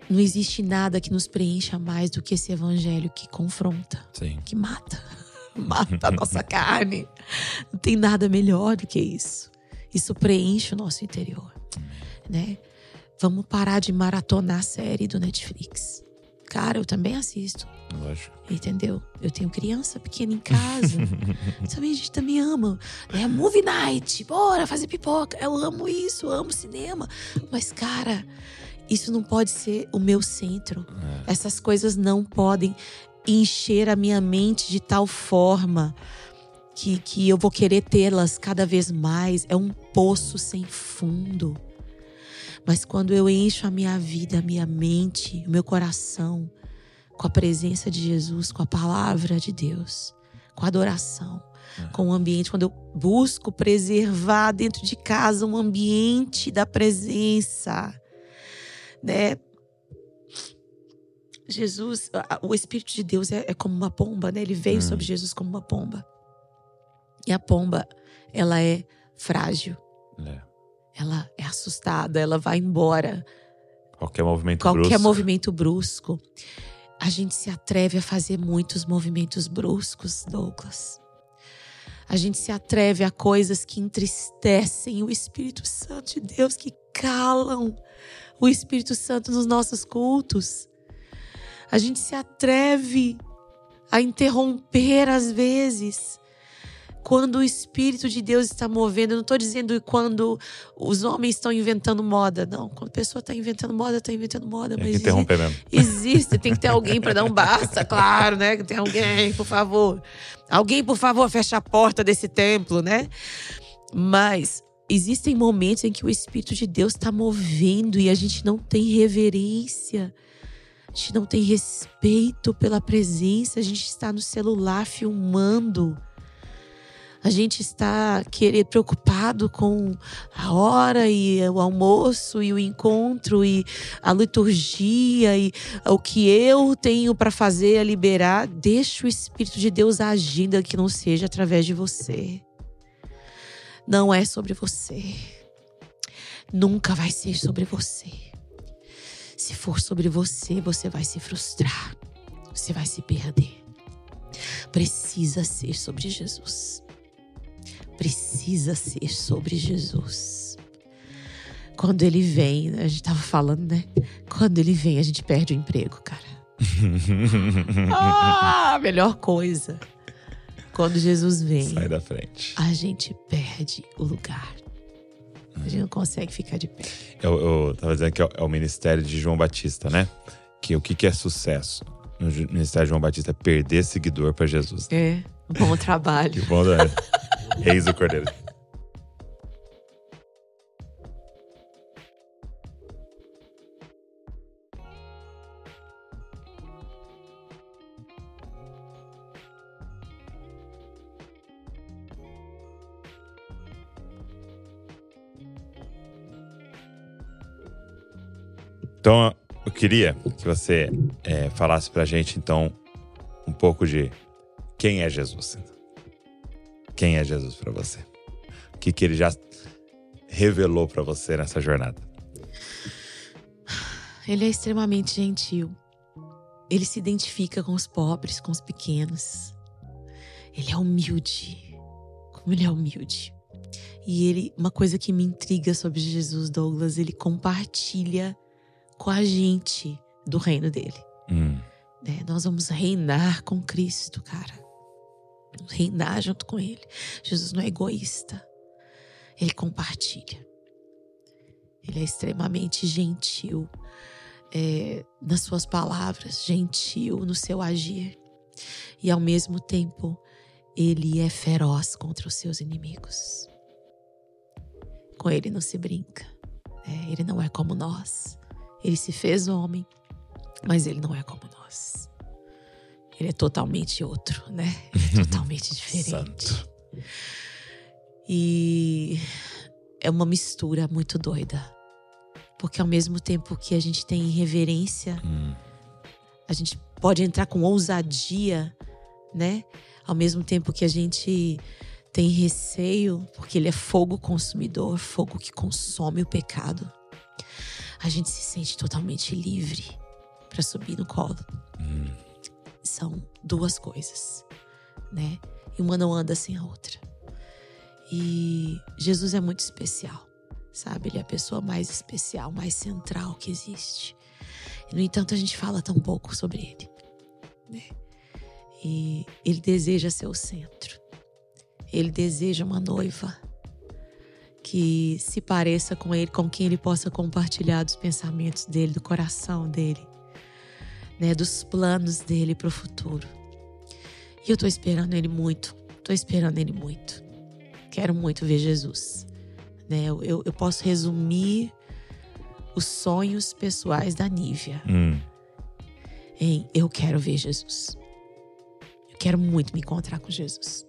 não existe nada que nos preencha mais do que esse evangelho que confronta, Sim. que mata, mata a nossa carne. Não tem nada melhor do que isso. Isso preenche o nosso interior, né? Vamos parar de maratonar a série do Netflix. Cara, eu também assisto. Lógico. Entendeu? Eu tenho criança pequena em casa. também a gente também ama. É movie night, bora fazer pipoca. Eu amo isso, eu amo cinema. Mas, cara, isso não pode ser o meu centro. É. Essas coisas não podem encher a minha mente de tal forma que, que eu vou querer tê-las cada vez mais. É um poço sem fundo. Mas quando eu encho a minha vida, a minha mente, o meu coração com a presença de Jesus, com a palavra de Deus, com a adoração, é. com o ambiente, quando eu busco preservar dentro de casa um ambiente da presença, né? Jesus, o Espírito de Deus é, é como uma pomba, né? Ele veio hum. sobre Jesus como uma pomba. E a pomba, ela é frágil. É. Ela é assustada, ela vai embora. Qualquer movimento Qualquer brusco. movimento brusco. A gente se atreve a fazer muitos movimentos bruscos, Douglas. A gente se atreve a coisas que entristecem o Espírito Santo de Deus, que calam o Espírito Santo nos nossos cultos. A gente se atreve a interromper às vezes quando o Espírito de Deus está movendo. Eu não estou dizendo quando os homens estão inventando moda, não. Quando a pessoa está inventando moda, está inventando moda. Tem mas que interromper mesmo. Existe, tem que ter alguém para dar um basta, claro, né? Tem alguém, por favor. Alguém, por favor, fecha a porta desse templo, né? Mas existem momentos em que o Espírito de Deus está movendo e a gente não tem reverência. A gente não tem respeito pela presença, a gente está no celular filmando A gente está querer preocupado com a hora e o almoço e o encontro e a liturgia e o que eu tenho para fazer, a liberar. Deixa o Espírito de Deus agindo que não seja através de você. Não é sobre você. Nunca vai ser sobre você. Se for sobre você, você vai se frustrar. Você vai se perder. Precisa ser sobre Jesus precisa ser sobre Jesus. Quando ele vem, a gente tava falando, né? Quando ele vem, a gente perde o emprego, cara. ah, melhor coisa. Quando Jesus vem, sai da frente. A gente perde o lugar. A gente não consegue ficar de pé. Eu, eu tava dizendo que é o ministério de João Batista, né? Que o que, que é sucesso? No ministério de João Batista é perder seguidor para Jesus. É, bom trabalho. que bom, né? Reis do Cordeiro. Então, eu queria que você é, falasse pra gente, então, um pouco de quem é Jesus. Quem é Jesus para você? O que, que ele já revelou para você nessa jornada? Ele é extremamente gentil. Ele se identifica com os pobres, com os pequenos. Ele é humilde. Como ele é humilde. E ele, uma coisa que me intriga sobre Jesus, Douglas, ele compartilha com a gente do reino dele. Hum. É, nós vamos reinar com Cristo, cara reinar junto com Ele. Jesus não é egoísta, Ele compartilha. Ele é extremamente gentil é, nas suas palavras, gentil no seu agir. E ao mesmo tempo, ele é feroz contra os seus inimigos. Com ele não se brinca. É, ele não é como nós. Ele se fez homem, mas ele não é como nós. Ele é totalmente outro, né? Ele é totalmente diferente. Santo. E é uma mistura muito doida. Porque ao mesmo tempo que a gente tem reverência, hum. a gente pode entrar com ousadia, né? Ao mesmo tempo que a gente tem receio, porque ele é fogo consumidor, fogo que consome o pecado. A gente se sente totalmente livre para subir no colo. Hum são duas coisas, né? E uma não anda sem a outra. E Jesus é muito especial, sabe? Ele é a pessoa mais especial, mais central que existe. No entanto, a gente fala tão pouco sobre ele, né? E ele deseja ser o centro. Ele deseja uma noiva que se pareça com ele, com quem ele possa compartilhar dos pensamentos dele, do coração dele né, dos planos dele para o futuro. E eu estou esperando ele muito, estou esperando ele muito. Quero muito ver Jesus. Né? Eu, eu posso resumir os sonhos pessoais da Nívia hum. em eu quero ver Jesus. Eu quero muito me encontrar com Jesus,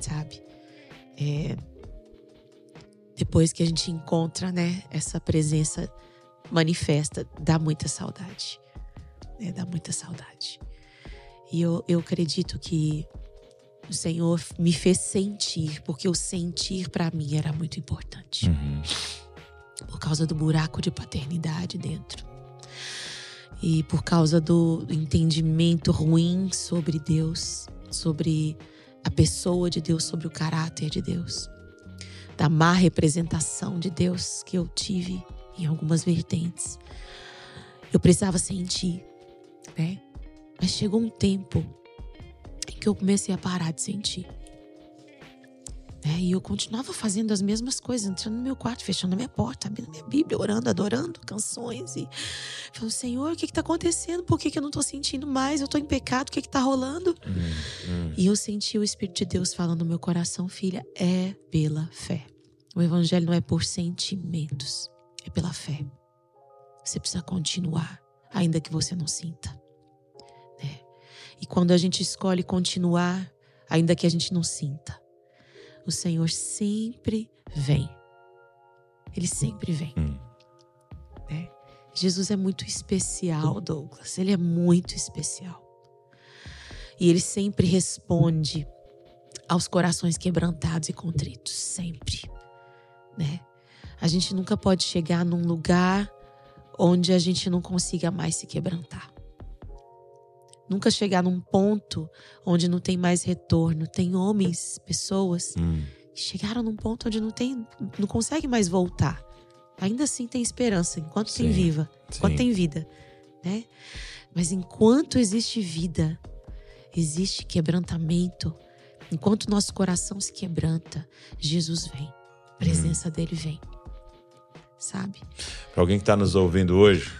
sabe? É, depois que a gente encontra, né, essa presença manifesta, dá muita saudade né? Dá muita saudade. E eu, eu acredito que o Senhor me fez sentir, porque o sentir para mim era muito importante. Uhum. Por causa do buraco de paternidade dentro. E por causa do entendimento ruim sobre Deus, sobre a pessoa de Deus, sobre o caráter de Deus. Da má representação de Deus que eu tive em algumas vertentes. Eu precisava sentir né? Mas chegou um tempo em que eu comecei a parar de sentir. Né? E eu continuava fazendo as mesmas coisas, entrando no meu quarto, fechando a minha porta, abrindo minha Bíblia, orando, adorando canções. E falando, Senhor, o que está acontecendo? Por que, que eu não estou sentindo mais? Eu estou em pecado, o que está rolando? Hum, hum. E eu senti o Espírito de Deus falando no meu coração, filha, é pela fé. O Evangelho não é por sentimentos, é pela fé. Você precisa continuar, ainda que você não sinta. E quando a gente escolhe continuar, ainda que a gente não sinta, o Senhor sempre vem. Ele sempre vem. Hum. né? Jesus é muito especial, Douglas. Ele é muito especial. E ele sempre responde aos corações quebrantados e contritos, sempre, né? A gente nunca pode chegar num lugar onde a gente não consiga mais se quebrantar. Nunca chegar num ponto onde não tem mais retorno. Tem homens, pessoas Hum. que chegaram num ponto onde não tem, não consegue mais voltar. Ainda assim tem esperança, enquanto tem Sim, viva, enquanto sim. tem vida, né? Mas enquanto existe vida, existe quebrantamento. Enquanto nosso coração se quebranta, Jesus vem. A presença dele vem. Sabe? Para alguém que está nos ouvindo hoje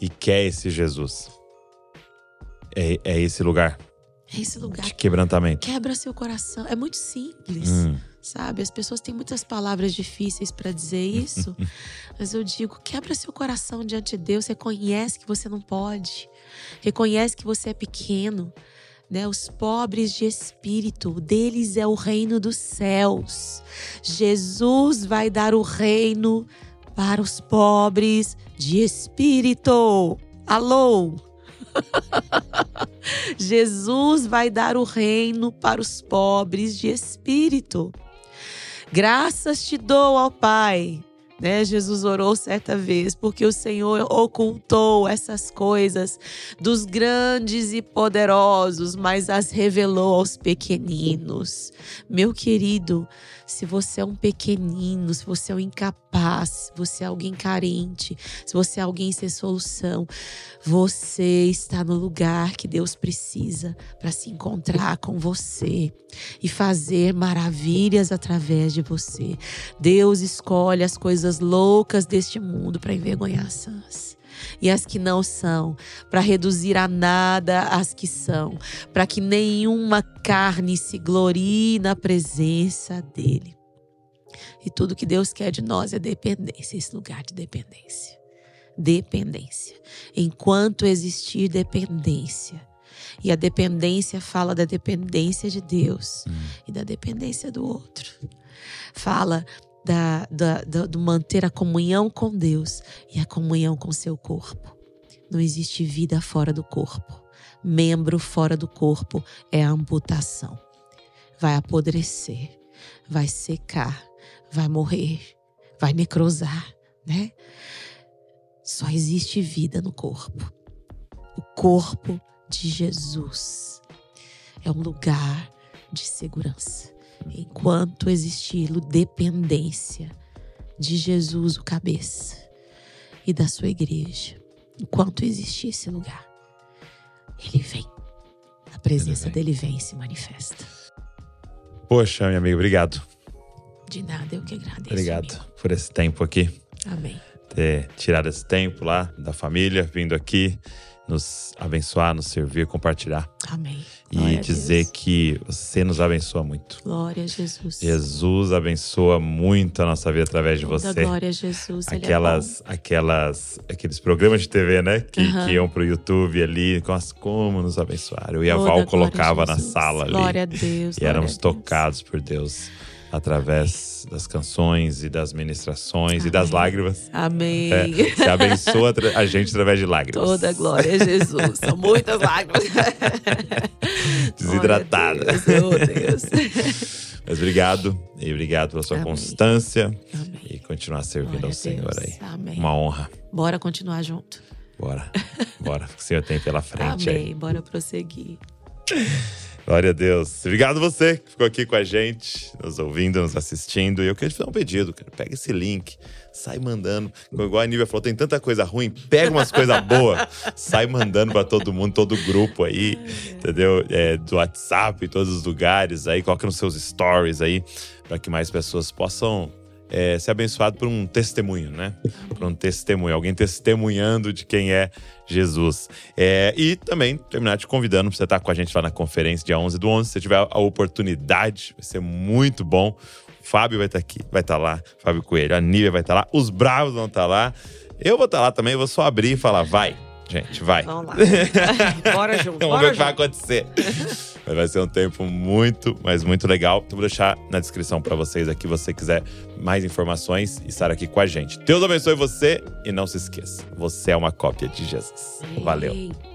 e quer esse Jesus, é, é esse lugar É esse lugar de quebrantamento. quebra seu coração. É muito simples, Hum. sabe? As pessoas têm muitas palavras difíceis para dizer isso, mas eu digo: quebra seu coração diante de Deus. Reconhece que você não pode, reconhece que você é pequeno. Né, os pobres de espírito, deles é o reino dos céus. Jesus vai dar o reino para os pobres de espírito. Alô? Jesus vai dar o reino para os pobres de espírito. Graças te dou ao Pai. Né? Jesus orou certa vez, porque o Senhor ocultou essas coisas dos grandes e poderosos, mas as revelou aos pequeninos. Meu querido, se você é um pequenino, se você é um incapaz, se você é alguém carente, se você é alguém sem solução, você está no lugar que Deus precisa para se encontrar com você e fazer maravilhas através de você. Deus escolhe as coisas loucas deste mundo para envergonhar sãs. E as que não são, para reduzir a nada as que são, para que nenhuma carne se glorie na presença dele. E tudo que Deus quer de nós é dependência, esse lugar de dependência. Dependência. Enquanto existir dependência, e a dependência fala da dependência de Deus e da dependência do outro. Fala da, da, da- do manter a comunhão com Deus e a comunhão com seu corpo. Não existe vida fora do corpo. Membro fora do corpo é a amputação. Vai apodrecer, vai secar, vai morrer, vai necrosar, né? Só existe vida no corpo. O corpo de Jesus é um lugar de segurança. Enquanto existir dependência de Jesus, o cabeça, e da sua igreja, enquanto existir esse lugar, ele vem. A presença vem. dele vem e se manifesta. Poxa, meu amigo, obrigado. De nada, eu que agradeço. Obrigado amigo. por esse tempo aqui. Amém. Ter tirado esse tempo lá da família, vindo aqui nos abençoar, nos servir, compartilhar. Amém. E Glória a dizer que você nos abençoa muito. Glória a Jesus. Jesus abençoa muito a nossa vida através de você. glória a Jesus. É Aquelas, aquelas, aqueles programas de TV, né? Que, Aham. que iam pro YouTube ali. Nossa, como nos abençoaram. E a Val glória a colocava na sala ali. Glória a Deus. E éramos tocados por Deus através das canções e das ministrações e das Amém. lágrimas. Amém. É, você abençoa a gente através de lágrimas. Toda glória a Jesus. São muitas lágrimas. Desidratada. Deus, oh Deus. Mas obrigado. E obrigado pela sua Amém. constância. Amém. E continuar servindo Glória ao Senhor aí. Amém. Uma honra. Bora continuar junto. Bora. Bora. O Senhor tem pela frente aí. Amém. Bora prosseguir. Glória a Deus. Obrigado você que ficou aqui com a gente, nos ouvindo, nos assistindo. E eu queria te fazer um pedido, cara. Pega esse link, sai mandando. Igual a Nívia falou, tem tanta coisa ruim. Pega umas coisas boas, sai mandando pra todo mundo, todo grupo aí, entendeu? É, do WhatsApp, em todos os lugares aí. Coloca nos seus stories aí, para que mais pessoas possam é, ser abençoadas por um testemunho, né? Por um testemunho, alguém testemunhando de quem é Jesus. É, e também terminar te convidando para você estar com a gente lá na conferência dia 11 do 11. Se você tiver a oportunidade, vai ser muito bom. O Fábio vai estar aqui, vai estar lá. Fábio Coelho, a Nívia vai estar lá. Os Bravos vão estar lá. Eu vou estar lá também, vou só abrir e falar, vai. Gente, vai. Vamos lá. bora junto. Vamos bora ver o que vai acontecer. Vai ser um tempo muito, mas muito legal. Então vou deixar na descrição pra vocês aqui, se você quiser mais informações e estar aqui com a gente. Deus abençoe você e não se esqueça, você é uma cópia de Jesus. Valeu. Ei.